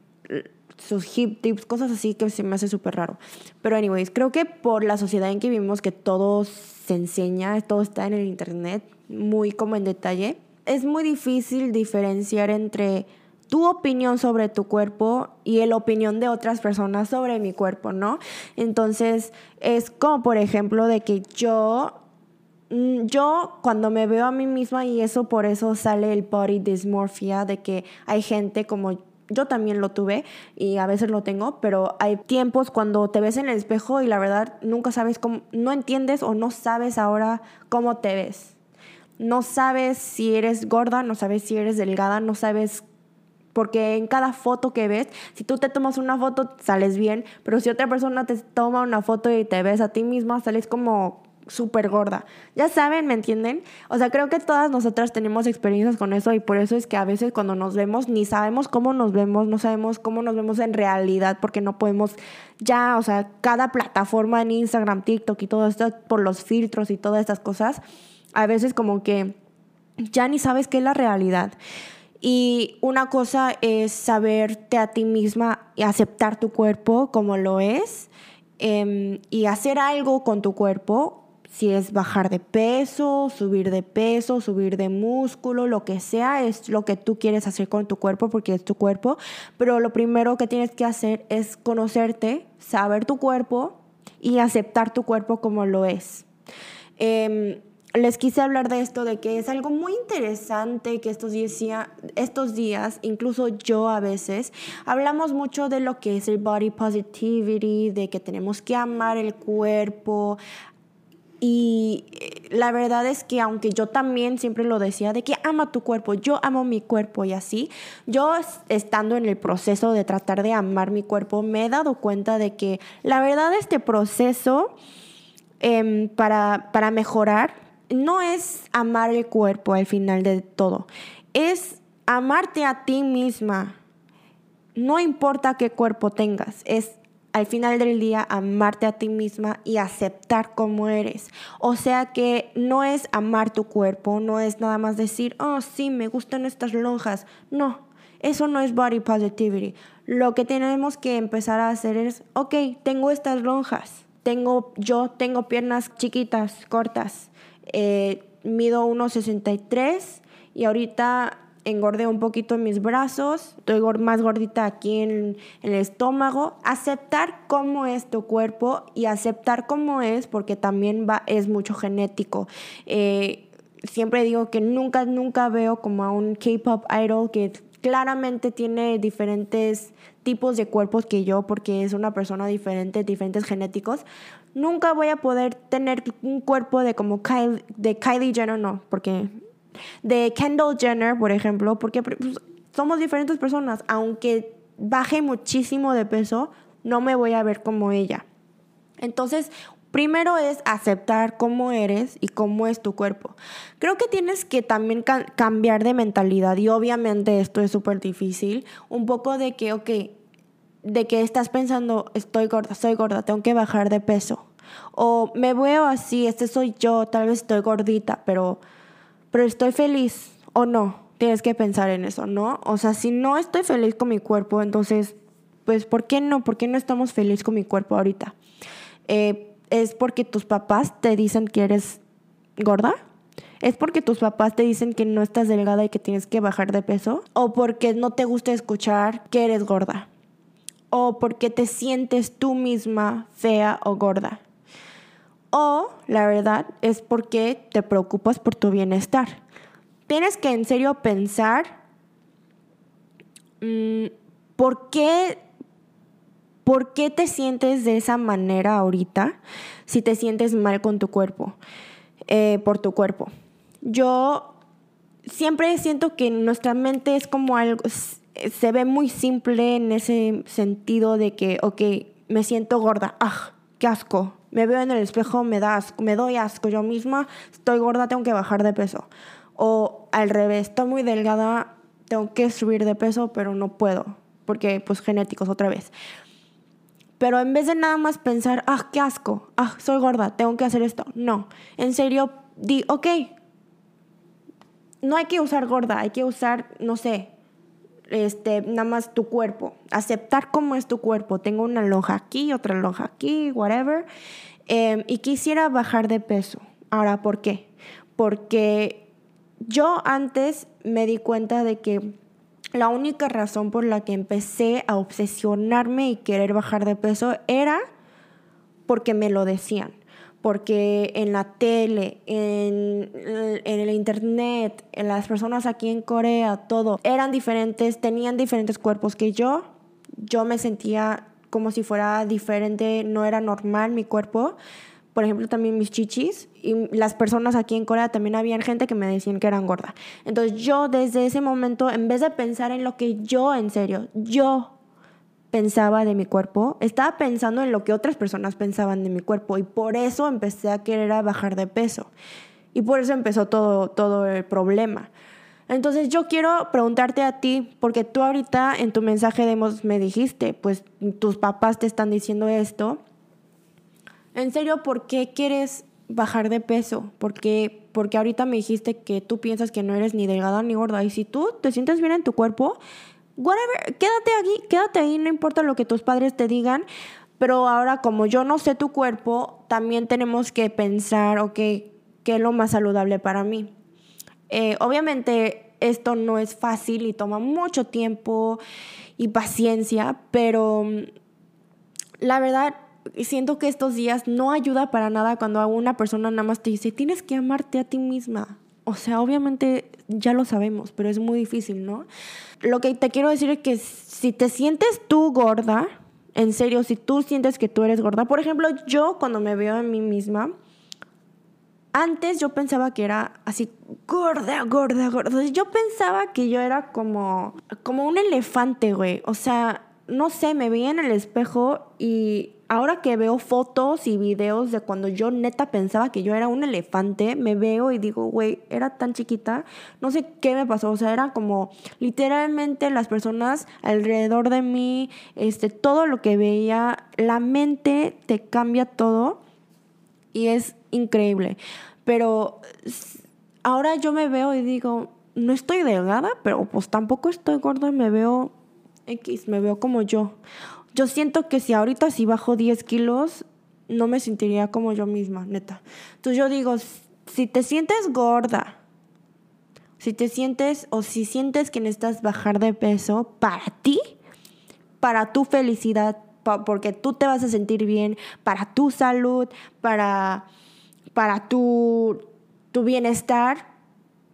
sus hip tips, cosas así que se me hace súper raro. Pero anyways, creo que por la sociedad en que vivimos, que todo se enseña, todo está en el internet, muy como en detalle es muy difícil diferenciar entre tu opinión sobre tu cuerpo y la opinión de otras personas sobre mi cuerpo, ¿no? Entonces, es como por ejemplo de que yo mm, yo cuando me veo a mí misma y eso por eso sale el body dysmorphia de que hay gente como yo también lo tuve y a veces lo tengo, pero hay tiempos cuando te ves en el espejo y la verdad nunca sabes cómo, no entiendes o no sabes ahora cómo te ves no sabes si eres gorda, no sabes si eres delgada, no sabes porque en cada foto que ves, si tú te tomas una foto, sales bien, pero si otra persona te toma una foto y te ves a ti misma, sales como súper gorda. Ya saben, ¿me entienden? O sea, creo que todas nosotras tenemos experiencias con eso y por eso es que a veces cuando nos vemos ni sabemos cómo nos vemos, no sabemos cómo nos vemos en realidad porque no podemos ya, o sea, cada plataforma en Instagram, TikTok y todo esto por los filtros y todas estas cosas a veces como que ya ni sabes qué es la realidad. Y una cosa es saberte a ti misma y aceptar tu cuerpo como lo es em, y hacer algo con tu cuerpo, si es bajar de peso, subir de peso, subir de músculo, lo que sea, es lo que tú quieres hacer con tu cuerpo porque es tu cuerpo. Pero lo primero que tienes que hacer es conocerte, saber tu cuerpo y aceptar tu cuerpo como lo es. Em, les quise hablar de esto, de que es algo muy interesante que estos días, estos días, incluso yo a veces, hablamos mucho de lo que es el body positivity, de que tenemos que amar el cuerpo. Y eh, la verdad es que aunque yo también siempre lo decía, de que ama tu cuerpo, yo amo mi cuerpo y así, yo estando en el proceso de tratar de amar mi cuerpo, me he dado cuenta de que la verdad este proceso em, para, para mejorar no es amar el cuerpo al final de todo, es amarte a ti misma. No importa qué cuerpo tengas, es al final del día amarte a ti misma y aceptar cómo eres. O sea que no es amar tu cuerpo, no es nada más decir, oh sí, me gustan estas lonjas. No, Eso no es body positivity. Lo que tenemos que empezar a hacer es, ok, tengo estas lonjas, tengo, yo tengo piernas chiquitas, cortas, eh, mido 1,63 y ahorita engordé un poquito en mis brazos, estoy más gordita aquí en, el estómago. Aceptar cómo es tu cuerpo y aceptar cómo es porque también va, es mucho genético. Eh, siempre digo que nunca, nunca veo como a un K-pop idol que claramente tiene diferentes tipos de cuerpos que yo porque es una persona diferente, diferentes genéticos. Nunca voy a poder tener un cuerpo de como de Kylie Jenner, no, porque de Kendall Jenner, por ejemplo, porque pues, somos diferentes personas. Aunque baje muchísimo de peso, no me voy a ver como ella. Entonces, primero es aceptar cómo eres y cómo es tu cuerpo. Creo que tienes que también cambiar de mentalidad y obviamente esto es súper difícil. Un poco de que, ok, de que estás pensando, estoy gorda, estoy gorda, tengo que bajar de peso. O me veo así, este soy yo, tal vez estoy gordita, pero pero estoy feliz o no. Tienes que pensar en eso, ¿no? O sea, si no estoy feliz con mi cuerpo, entonces, pues, ¿por qué no? ¿Por qué no estamos felices con mi cuerpo ahorita? Eh, ¿Es porque tus papás te dicen que eres gorda? ¿Es porque tus papás te dicen que no estás delgada y que tienes que bajar de peso? ¿O porque no te gusta escuchar que eres gorda? ¿O porque te sientes tú misma fea o gorda? O la verdad es porque te preocupas por tu bienestar. Tienes que en serio pensar mm, por qué ¿Por qué te sientes de esa manera ahorita si te sientes mal con tu cuerpo, eh, por tu cuerpo? Yo siempre siento que nuestra mente es como algo, se ve muy simple en ese sentido de que, ok, me siento gorda, ah, qué asco, me veo en el espejo, me, da me doy asco yo misma, estoy gorda, tengo que bajar de peso. O al revés, estoy muy delgada, tengo que subir de peso, pero no puedo, porque pues genéticos otra vez. Pero en vez de nada más pensar, ah, qué asco, ah, soy gorda, tengo que hacer esto. No, en serio, di, ok, no hay que usar gorda, hay que usar, no sé, este, nada más tu cuerpo, aceptar cómo es tu cuerpo. Tengo una lonja aquí, otra lonja aquí, whatever. Em, y quisiera bajar de peso. Ahora, ¿por qué? Porque yo antes me di cuenta de que la única razón por la que empecé a obsesionarme y querer bajar de peso era porque me lo decían porque en la tele, en, el internet, en las personas aquí en Corea, todo, eran diferentes, tenían diferentes cuerpos que yo. Yo me sentía como si fuera diferente, no era normal mi cuerpo. Por ejemplo, también mis chichis. Y las personas aquí en Corea también habían gente que me decían que eran gorda. Entonces yo desde ese momento, en vez de pensar en lo que yo, en serio, yo pensaba de mi cuerpo, estaba pensando en lo que otras personas pensaban de mi cuerpo y por eso empecé a querer bajar de peso. Y por eso empezó todo, todo el problema. Entonces yo quiero preguntarte a ti, porque tú ahorita en tu mensaje de me dijiste, pues tus papás te están diciendo esto. En serio, ¿por qué quieres bajar de peso? Porque, porque ahorita me dijiste que tú piensas que no eres ni delgada ni gorda. Y si tú te sientes bien en tu cuerpo, whatever, quédate aquí, quédate ahí, no importa lo que tus padres te digan. Pero ahora, como yo no sé tu cuerpo, también tenemos que pensar, ok, ¿qué es lo más saludable para mí? Eh, obviamente, esto no es fácil y toma mucho tiempo y paciencia, pero mm, la verdad, siento que estos días no ayuda para nada cuando una persona nada más te dice, tienes que amarte a ti misma. O sea, obviamente ya lo sabemos, pero es muy difícil, ¿no? Lo que te quiero decir es que si te sientes tú gorda, en serio, si tú sientes que tú eres gorda, por ejemplo, yo cuando me veo a mí misma, antes yo pensaba que era así gorda, gorda, gorda. Yo pensaba que yo era como, como un elefante, güey. O sea, no sé, me veía en el espejo y ahora que veo fotos y videos de cuando yo neta pensaba que yo era un elefante, me veo y digo, güey, era tan chiquita, no sé qué me pasó, o sea, era como literalmente las personas alrededor de mí, este, todo lo que veía, la mente te cambia todo y es increíble. Pero ahora yo me veo y digo, no estoy delgada, pero pues tampoco estoy gorda, me veo X, me veo como yo. Yo siento que si ahorita si bajo 10 kilos, no me sentiría como yo misma, neta. Entonces yo digo, si te sientes gorda, si te sientes o si sientes que necesitas bajar de peso para ti, para tu felicidad, porque tú te vas a sentir bien, para tu salud, para, para tu, tu bienestar,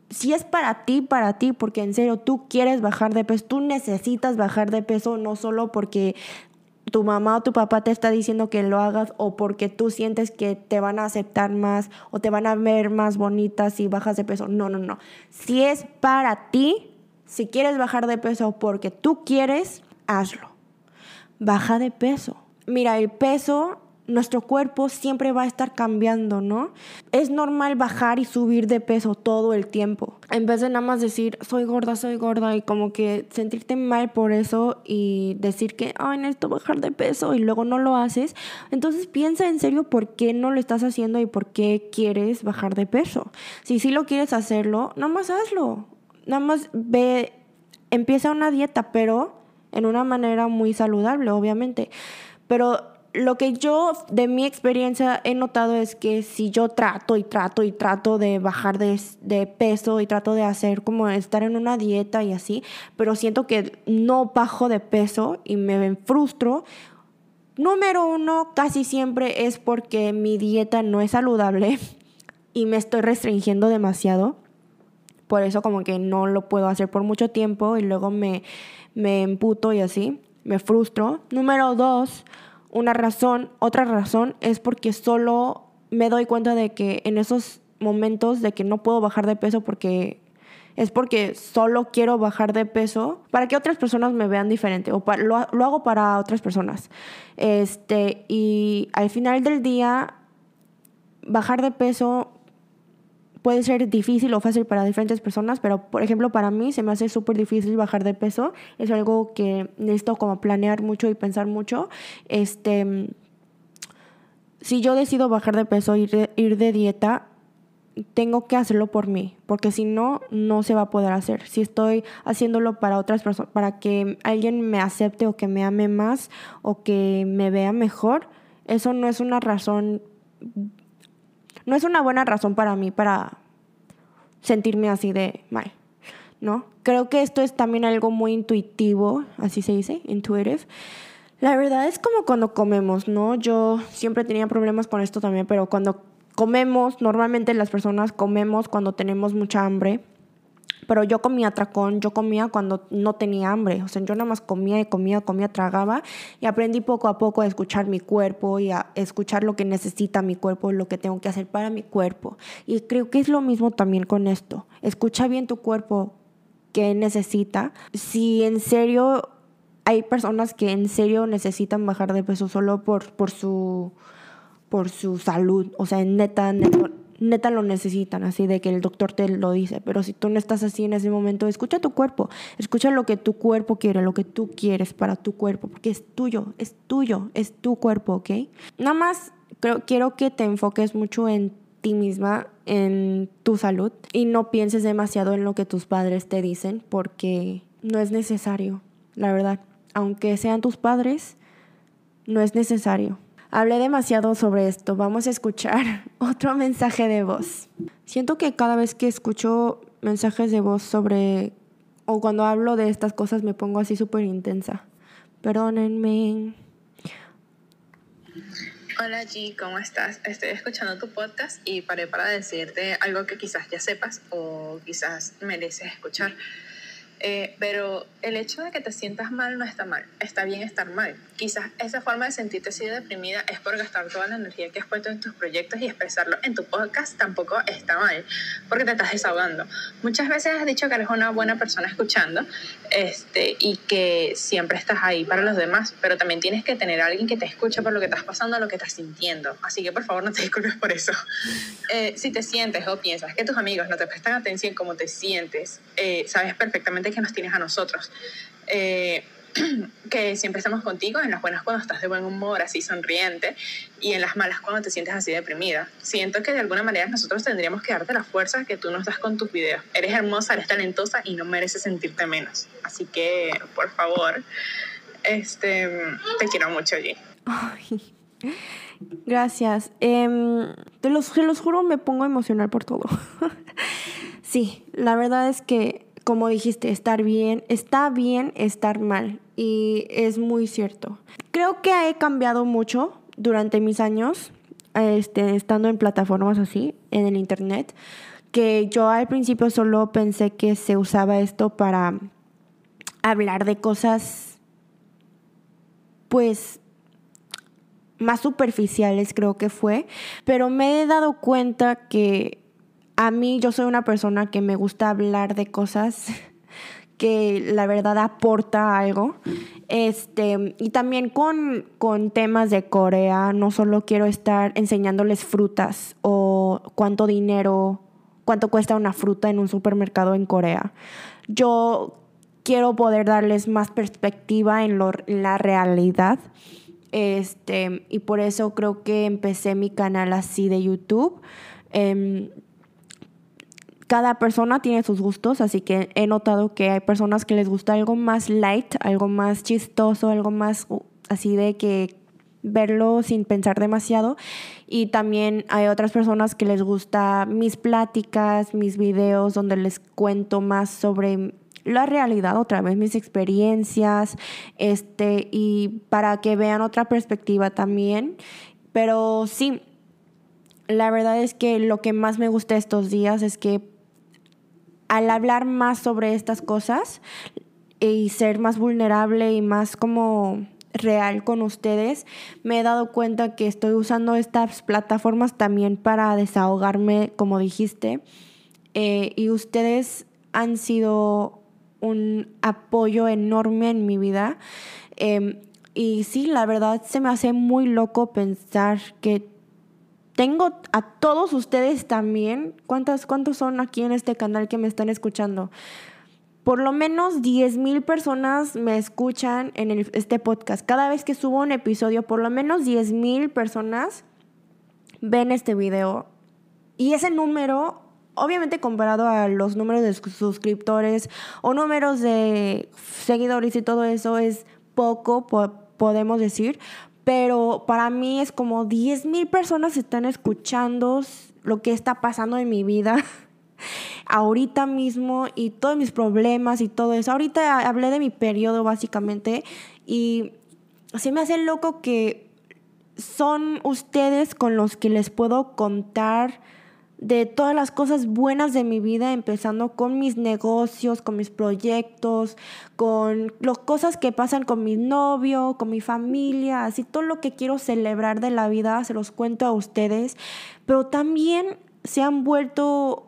si es para ti, para ti, porque en serio tú quieres bajar de peso, tú necesitas bajar de peso, no solo porque tu mamá o tu papá te está diciendo que lo hagas o porque tú sientes que te van a aceptar más o te van a ver más bonita si bajas de peso. No, no, no. Si es para ti, si quieres bajar de peso porque tú quieres, hazlo. Baja de peso. Mira, el peso nuestro cuerpo siempre va a estar cambiando, ¿no? Es normal bajar y subir de peso todo el tiempo. En vez de nada más decir, soy gorda, soy gorda, y como que sentirte mal por eso y decir que, ay, necesito bajar de peso y luego no lo haces. Entonces piensa en serio por qué no lo estás haciendo y por qué quieres bajar de peso. Si sí lo quieres hacerlo, nada más hazlo. Nada más ve, empieza una dieta, pero en una manera muy saludable, obviamente. Pero lo que yo de mi experiencia he notado es que si yo trato y trato y trato de bajar de, peso y trato de hacer como estar en una dieta y así, pero siento que no bajo de peso y me frustro, número uno casi siempre es porque mi dieta no es saludable y me estoy restringiendo demasiado. Por eso como que no lo puedo hacer por mucho tiempo y luego me, me emputo y así, me frustro. Número dos, una razón, otra razón es porque solo me doy cuenta de que en esos momentos de que no puedo bajar de peso porque es porque solo quiero bajar de peso para que otras personas me vean diferente o lo, lo, hago para otras personas. Este, y al final del día, bajar de peso puede ser difícil o fácil para diferentes personas, pero por ejemplo para mí se me hace súper difícil bajar de peso. Es algo que necesito como planear mucho y pensar mucho. Este, si yo decido bajar de peso, ir de, ir de dieta, tengo que hacerlo por mí, porque si no, no se va a poder hacer. Si estoy haciéndolo para otras personas, para que alguien me acepte o que me ame más o que me vea mejor, eso no es una razón no es una buena razón para mí para sentirme así de mal, ¿no? Creo que esto es también algo muy intuitivo, así se dice, intuitive. La verdad es como cuando comemos, ¿no? Yo siempre tenía problemas con esto también, pero cuando comemos, normalmente las personas comemos cuando tenemos mucha hambre pero yo comía tracón, yo comía cuando no tenía hambre, o sea, yo nada más comía y comía, comía, tragaba y aprendí poco a poco a escuchar mi cuerpo y a escuchar lo que necesita mi cuerpo, lo que tengo que hacer para mi cuerpo. Y creo que es lo mismo también con esto. Escucha bien tu cuerpo, qué necesita. Si en serio hay personas que en serio necesitan bajar de peso solo por, por, su, por su salud, o sea, neta, neta neta lo necesitan, así de que el doctor te lo dice. Pero si tú no estás así en ese momento, escucha tu cuerpo, escucha lo que tu cuerpo quiere, lo que tú quieres para tu cuerpo, porque es tuyo, es tuyo, es tu cuerpo, ¿ok? Nada más creo, quiero que te enfoques mucho en ti misma, en tu salud y no pienses demasiado en lo que tus padres te dicen, porque no es necesario, la verdad. Aunque sean tus padres, no es necesario. Hablé demasiado sobre esto. Vamos a escuchar otro mensaje de voz. Siento que cada vez que escucho mensajes de voz sobre o cuando hablo de estas cosas me pongo así súper intensa. Perdónenme. Hola G, ¿cómo estás? Estoy escuchando tu podcast y paré para decirte algo que quizás ya sepas o quizás mereces escuchar. Eh, pero el hecho de que te sientas mal no está mal, está bien estar mal. Quizás esa forma de sentirte así deprimida es por gastar toda la energía que has puesto en tus proyectos y expresarlo en tu podcast tampoco está mal, porque te estás desahogando. Muchas veces has dicho que eres una buena persona escuchando este, y que siempre estás ahí para los demás, pero también tienes que tener a alguien que te escuche por lo que estás pasando, lo que estás sintiendo. Así que por favor no te disculpes por eso. Eh, si te sientes o piensas que tus amigos no te prestan atención como te sientes, eh, sabes perfectamente que nos tienes a nosotros. Eh, que siempre estamos contigo, en las buenas cuando estás de buen humor, así sonriente, y en las malas cuando te sientes así deprimida. Siento que de alguna manera nosotros tendríamos que darte la fuerza que tú nos das con tus videos. Eres hermosa, eres talentosa y no mereces sentirte menos. Así que, por favor, este, te quiero mucho, G. Gracias. Em, te, los, te los juro, me pongo emocional por todo. sí, la verdad es que, como dijiste, estar bien, está bien estar mal. Y es muy cierto. Creo que he cambiado mucho durante mis años, este, estando en plataformas así, en el internet, que yo al principio solo pensé que se usaba esto para hablar de cosas, pues, más superficiales creo que fue, pero me he dado cuenta que a mí yo soy una persona que me gusta hablar de cosas que la verdad aporta algo. Este, y también con, con temas de Corea, no solo quiero estar enseñándoles frutas o cuánto dinero, cuánto cuesta una fruta en un supermercado en Corea. Yo quiero poder darles más perspectiva en, la realidad. Este, y por eso creo que empecé mi canal así de YouTube. Em, cada persona tiene sus gustos, así que he notado que hay personas que les gusta algo más light, algo más chistoso, algo más uh, así de que verlo sin pensar demasiado. Y también hay otras personas que les gusta mis pláticas, mis videos, donde les cuento más sobre la realidad, otra vez mis experiencias, este, y para que vean otra perspectiva también. Pero sí, la verdad es que lo que más me gusta estos días es que al hablar más sobre estas cosas y ser más vulnerable y más como real con ustedes, me he dado cuenta que estoy usando estas plataformas también para desahogarme, como dijiste, eh, y ustedes han sido un apoyo enorme en mi vida. Em, y sí, la verdad se me hace muy loco pensar que tengo a todos ustedes también. ¿Cuántos, ¿Cuántos son aquí en este canal que me están escuchando? Por lo menos 10 mil personas me escuchan en este podcast. Cada vez que subo un episodio, por lo menos 10 mil personas ven este video. Y ese número, obviamente comparado a los números de suscriptores o números de seguidores y todo eso, es poco, podemos decir, pero para mí es como 10 mil personas están escuchando lo que está pasando en mi vida ahorita mismo y todos mis problemas y todo eso. Ahorita hablé de mi periodo básicamente y así me hace loco que son ustedes con los que les puedo contar de todas las cosas buenas de mi vida, empezando con mis negocios, con mis proyectos, con las cosas que pasan con mi novio, con mi familia, así todo lo que quiero celebrar de la vida, se los cuento a ustedes, pero también se han vuelto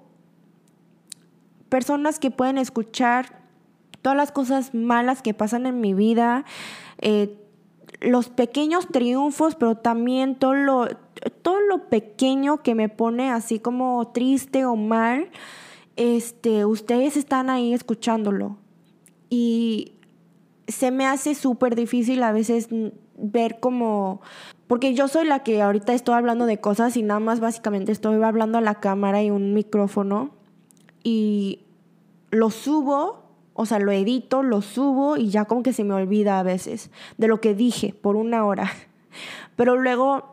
personas que pueden escuchar todas las cosas malas que pasan en mi vida, eh, los pequeños triunfos, pero también todo lo, todo lo pequeño que me pone así como triste o mal, este, ustedes están ahí escuchándolo. Y se me hace súper difícil a veces ver como, porque yo soy la que ahorita estoy hablando de cosas y nada más básicamente estoy hablando a la cámara y un micrófono y lo subo o sea, lo edito, lo subo y ya como que se me olvida a veces de lo que dije por una hora. Pero luego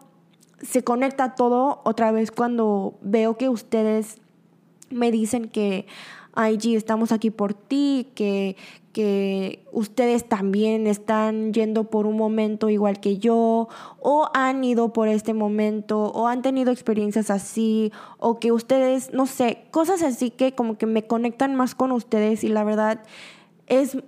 se conecta todo otra vez cuando veo que ustedes me dicen que, ay, G, estamos aquí por ti, que, que ustedes también están yendo por un momento igual que yo, o han ido por este momento, o han tenido experiencias así, o que ustedes, no sé, cosas así que como que me conectan más con ustedes y la verdad es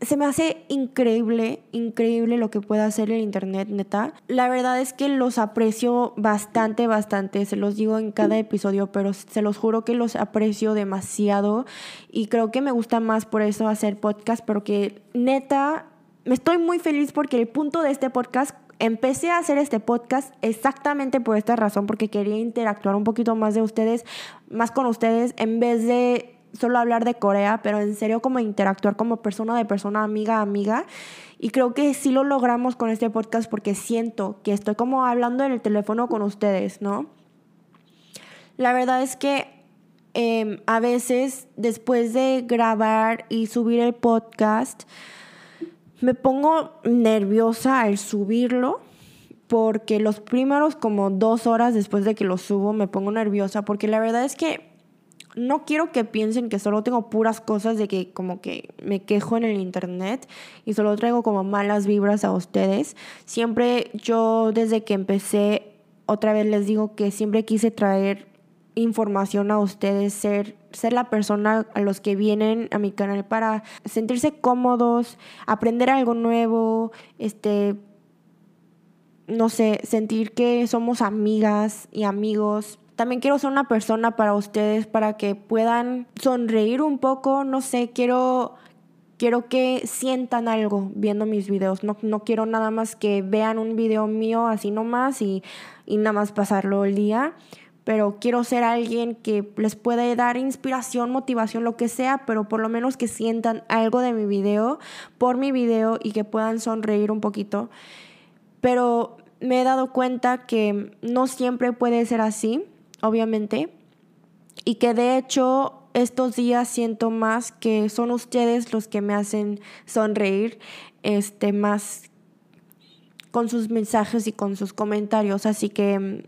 se me hace increíble, increíble lo que puede hacer el Internet, neta. La verdad es que los aprecio bastante, bastante. Se los digo en cada episodio, pero se los juro que los aprecio demasiado. Y creo que me gusta más por eso hacer podcast, porque neta, me estoy muy feliz porque el punto de este podcast empecé a hacer este podcast exactamente por esta razón, porque quería interactuar un poquito más de ustedes, más con ustedes, en vez de solo hablar de Corea, pero en serio como interactuar como persona de persona, amiga a amiga. Y creo que sí lo logramos con este podcast porque siento que estoy como hablando en el teléfono con ustedes, ¿no? La verdad es que em, a veces después de grabar y subir el podcast, me pongo nerviosa al subirlo porque los primeros como dos horas después de que lo subo me pongo nerviosa porque la verdad es que no quiero que piensen que solo tengo puras cosas de que como que me quejo en el internet y solo traigo como malas vibras a ustedes. Siempre yo desde que empecé, otra vez les digo que siempre quise traer información a ustedes, ser, ser la persona a los que vienen a mi canal para sentirse cómodos, aprender algo nuevo, este, no sé, sentir que somos amigas y amigos también quiero ser una persona para ustedes, para que puedan sonreír un poco, no sé, quiero, quiero que sientan algo viendo mis videos. No, no quiero nada más que vean un video mío así nomás y, y nada más pasarlo el día pero quiero ser alguien que les pueda dar inspiración, motivación, lo que sea, pero por lo menos que sientan algo de mi video, por mi video y que puedan sonreír un poquito. Pero me he dado cuenta que no siempre puede ser así obviamente, y que de hecho estos días siento más que son ustedes los que me hacen sonreír, este, más con sus mensajes y con sus comentarios. Así que mm,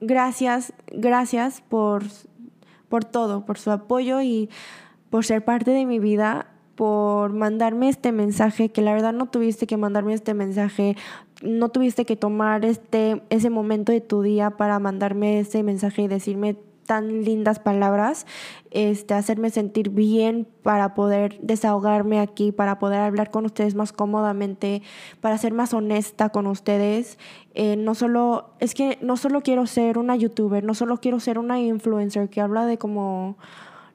gracias, gracias por, por todo, por su apoyo y por ser parte de mi vida por mandarme este mensaje, que la verdad no tuviste que mandarme este mensaje, no tuviste que tomar este, ese momento de tu día para mandarme ese mensaje y decirme tan lindas palabras, este, hacerme sentir bien para poder desahogarme aquí, para poder hablar con ustedes más cómodamente, para ser más honesta con ustedes. Eh, no solo, es que no solo quiero ser una youtuber, no solo quiero ser una influencer que habla de como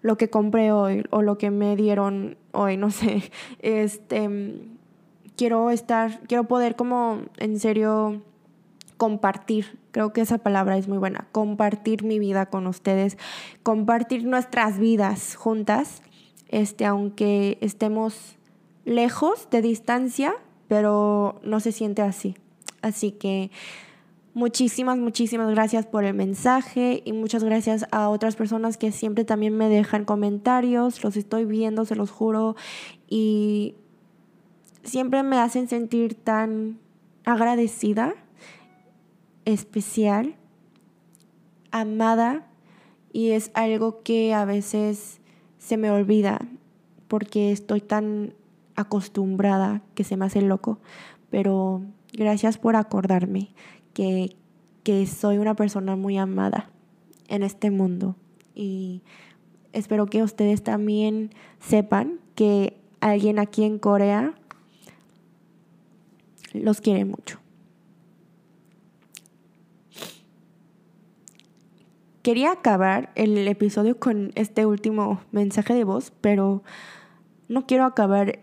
lo que compré hoy o lo que me dieron hoy, no sé. Este, quiero estar, quiero poder como en serio compartir, creo que esa palabra es muy buena, compartir mi vida con ustedes, compartir nuestras vidas juntas, este, aunque estemos lejos de distancia, pero no se siente así. Así que Muchísimas, muchísimas gracias por el mensaje y muchas gracias a otras personas que siempre también me dejan comentarios. Los estoy viendo, se los juro. Y siempre me hacen sentir tan agradecida, especial, amada. Y es algo que a veces se me olvida porque estoy tan acostumbrada que se me hace loco. Pero gracias por acordarme que, soy una persona muy amada en este mundo. Y espero que ustedes también sepan que alguien aquí en Corea los quiere mucho. Quería acabar el episodio con este último mensaje de voz, pero no quiero acabar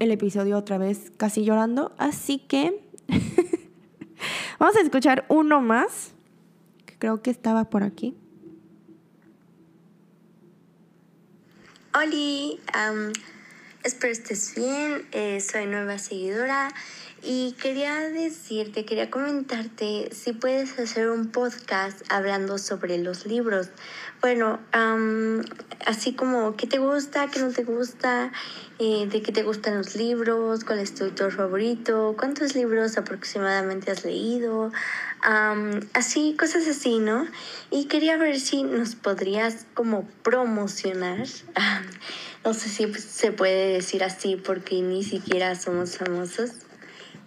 el episodio otra vez casi llorando, así que Vamos a escuchar uno más, que creo que estaba por aquí. Oli, espero estés bien, eh, soy nueva seguidora y quería decirte, quería comentarte si puedes hacer un podcast hablando sobre los libros. Bueno, así como qué te gusta, qué no te gusta, eh, de qué te gustan los libros, cuál es tu autor favorito, cuántos libros aproximadamente has leído, así, cosas así, ¿no? Y quería ver si nos podrías como promocionar. no sé si se puede decir así porque ni siquiera somos famosos.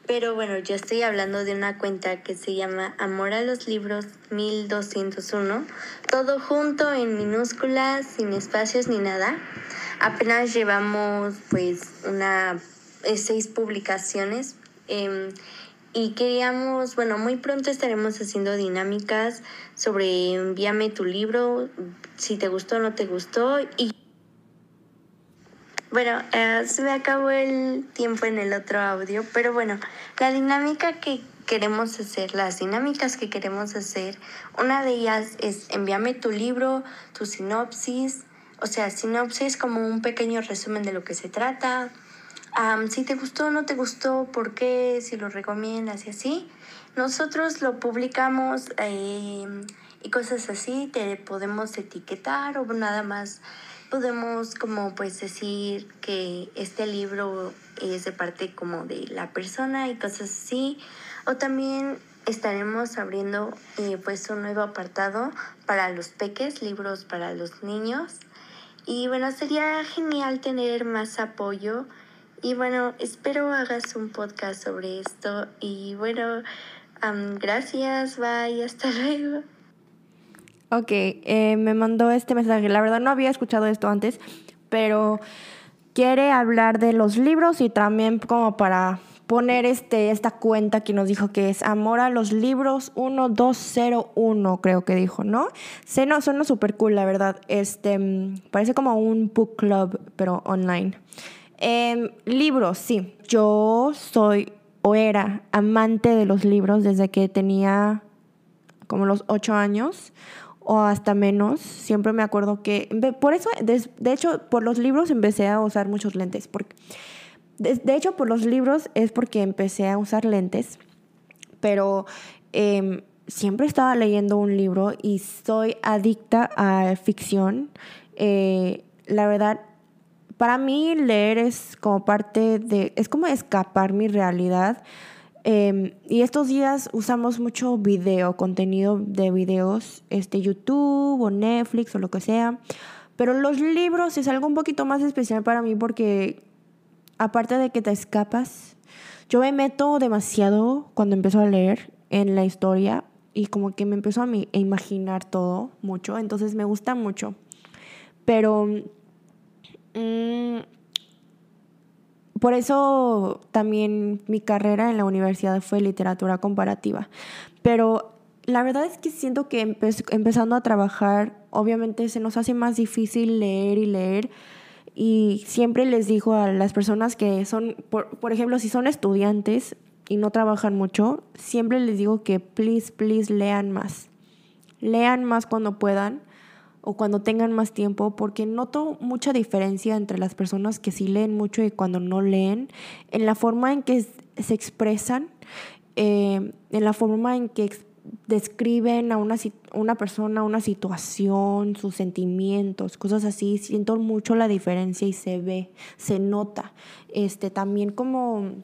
Pero bueno, yo estoy hablando de una cuenta que se llama Amor a los Libros 1201. Todo junto en minúsculas, sin espacios ni nada. Apenas llevamos pues una eh, seis publicaciones. Em, y queríamos, bueno, muy pronto estaremos haciendo dinámicas sobre envíame tu libro, si te gustó o no te gustó. Y bueno, eh, se me acabó el tiempo en el otro audio, pero bueno, la dinámica que queremos hacer, las dinámicas que queremos hacer, una de ellas es envíame tu libro, tu sinopsis, o sea, sinopsis como un pequeño resumen de lo que se trata. si te gustó no te gustó, por qué, si lo recomiendas y así. Nosotros lo publicamos em, y cosas así, te podemos etiquetar o nada más podemos como pues decir que este libro es de parte como de la persona y cosas así. O también estaremos abriendo eh, pues un nuevo apartado para los peques, libros para los niños. Y bueno, sería genial tener más apoyo. Y bueno, espero hagas un podcast sobre esto. Y bueno, gracias, bye, hasta luego. Ok, eh, me mandó este mensaje. La verdad no había escuchado esto antes, pero quiere hablar de los libros y también como para poner este, esta cuenta que nos dijo que es Amor a los Libros 1201, creo que dijo, ¿no? Se no, suena súper cool, la verdad. Este, parece como un book club, pero online. Em, libros, sí. Yo soy o era amante de los libros desde que tenía como los ocho años o hasta menos. Siempre me acuerdo que, por eso, de, hecho, por los libros empecé a usar muchos lentes. Porque, de, hecho, por los libros es porque empecé a usar lentes, pero em, siempre estaba leyendo un libro y soy adicta a ficción. Eh, la verdad, para mí leer es como parte de, es como escapar mi realidad. Em, y estos días usamos mucho video, contenido de videos, este, YouTube o Netflix o lo que sea. Pero los libros es algo un poquito más especial para mí porque aparte de que te escapas, yo me meto demasiado cuando empiezo a leer en la historia y como que me empiezo a, imaginar todo mucho, entonces me gusta mucho. Pero mm, por eso también mi carrera en la universidad fue literatura comparativa. Pero la verdad es que siento que empezando a trabajar, obviamente se nos hace más difícil leer y leer y siempre les digo a las personas que son, por, ejemplo, si son estudiantes y no trabajan mucho, siempre les digo que please, please lean más. Lean más cuando puedan o cuando tengan más tiempo, porque noto mucha diferencia entre las personas que sí leen mucho y cuando no leen, en la forma en que se expresan, eh, en la forma en que describen a una, una persona, una situación, sus sentimientos, cosas así, siento mucho la diferencia y se ve, se nota. Este, también como,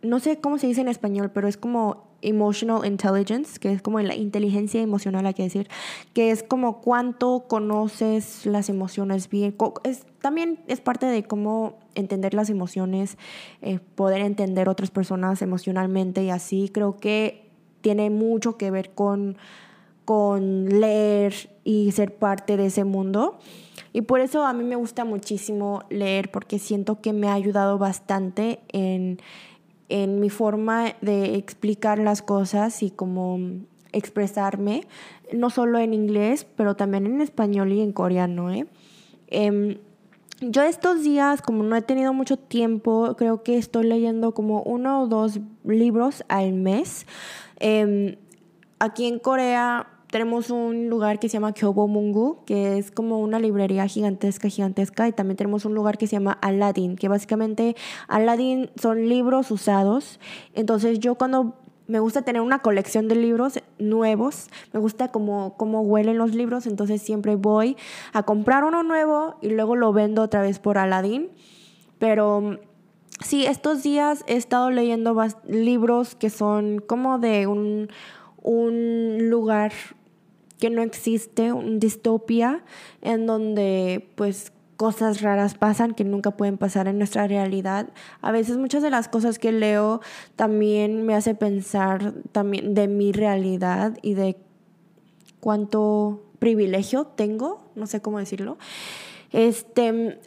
no sé cómo se dice en español, pero es como emotional intelligence, que es como la inteligencia emocional, hay que decir, que es como cuánto conoces las emociones bien. Es, también es parte de cómo entender las emociones, eh, poder entender otras personas emocionalmente y así. Creo que tiene mucho que ver con, con leer y ser parte de ese mundo. Y por eso a mí me gusta muchísimo leer porque siento que me ha ayudado bastante en en mi forma de explicar las cosas y como expresarme, no solo en inglés, pero también en español y en coreano. ¿eh? Em, yo estos días, como no he tenido mucho tiempo, creo que estoy leyendo como uno o dos libros al mes. Em, aquí en Corea tenemos un lugar que se llama Kyobo Mungu, que es como una librería gigantesca, gigantesca. Y también tenemos un lugar que se llama Aladdin, que básicamente Aladdin son libros usados. Entonces yo cuando me gusta tener una colección de libros nuevos, me gusta como cómo huelen los libros, entonces siempre voy a comprar uno nuevo y luego lo vendo otra vez por Aladdin. Pero sí, estos días he estado leyendo libros que son como de un, un lugar que no existe, una distopia en donde pues cosas raras pasan que nunca pueden pasar en nuestra realidad. A veces muchas de las cosas que leo también me hace pensar también de mi realidad y de cuánto privilegio tengo, no sé cómo decirlo. Este,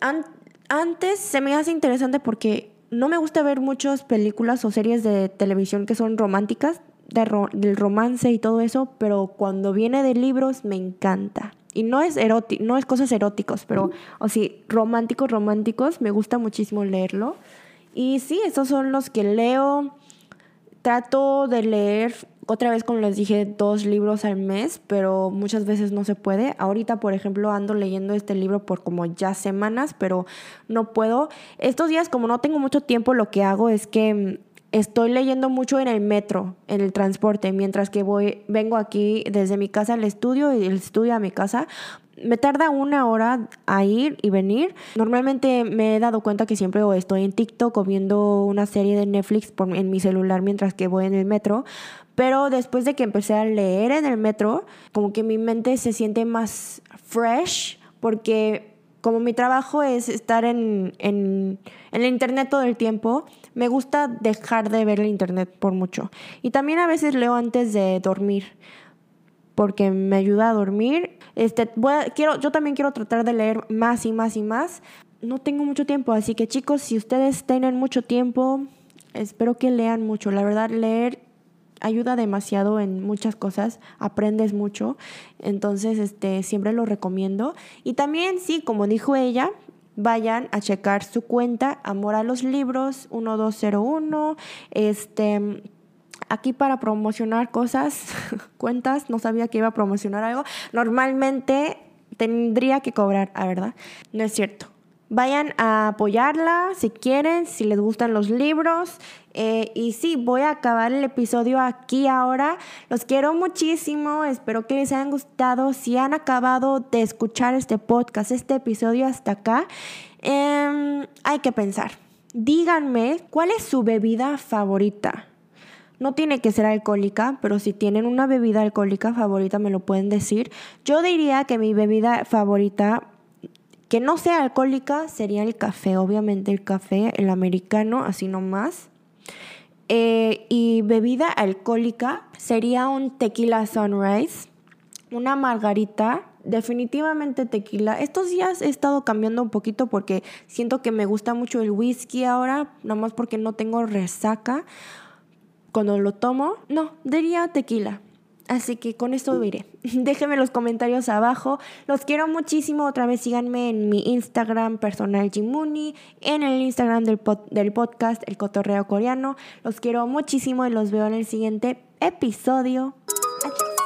antes se me hace interesante porque no me gusta ver muchas películas o series de televisión que son románticas, del romance y todo eso, pero cuando viene de libros me encanta. Y no es erótico, no es cosas eróticos, pero o sí, románticos, románticos, me gusta muchísimo leerlo. Y sí, esos son los que leo. Trato de leer otra vez, como les dije, dos libros al mes, pero muchas veces no se puede. Ahorita, por ejemplo, ando leyendo este libro por como ya semanas, pero no puedo. Estos días, como no tengo mucho tiempo, lo que hago es que mm, estoy leyendo mucho en el metro, en el transporte, mientras que voy, vengo aquí desde mi casa al estudio y el estudio a mi casa. Me tarda una hora a ir y venir. Normalmente me he dado cuenta que siempre estoy en TikTok o viendo una serie de Netflix en mi celular mientras que voy en el metro. Pero después de que empecé a leer en el metro, como que mi mente se siente más fresh porque como mi trabajo es estar en, en, el internet todo el tiempo, me gusta dejar de ver el internet por mucho. Y también a veces leo antes de dormir, porque me ayuda a dormir. Este, quiero, yo también quiero tratar de leer más y más y más. No tengo mucho tiempo, así que chicos, si ustedes tienen mucho tiempo, espero que lean mucho. La verdad, leer ayuda demasiado en muchas cosas, aprendes mucho, entonces este siempre lo recomiendo y también sí, como dijo ella, vayan a checar su cuenta Amor a los Libros 1201, este aquí para promocionar cosas, cuentas, no sabía que iba a promocionar algo, normalmente tendría que cobrar, a verdad, no es cierto. Vayan a apoyarla si quieren, si les gustan los libros. Eh, y sí, voy a acabar el episodio aquí ahora. Los quiero muchísimo, espero que les hayan gustado. Si han acabado de escuchar este podcast, este episodio hasta acá, em, hay que pensar. Díganme cuál es su bebida favorita. No tiene que ser alcohólica, pero si tienen una bebida alcohólica favorita me lo pueden decir. Yo diría que mi bebida favorita que no sea alcohólica sería el café, obviamente el café, el americano, así nomás. Eh, y bebida alcohólica sería un tequila sunrise, una margarita, definitivamente tequila. Estos días he estado cambiando un poquito porque siento que me gusta mucho el whisky ahora, nomás porque no tengo resaca. Cuando lo tomo, no, diría tequila. Así que con esto iré. Déjenme los comentarios abajo. Los quiero muchísimo. Otra vez síganme en mi Instagram personal Jimuni, en el Instagram del, del podcast El Cotorreo Coreano. Los quiero muchísimo y los veo en el siguiente episodio. Adiós.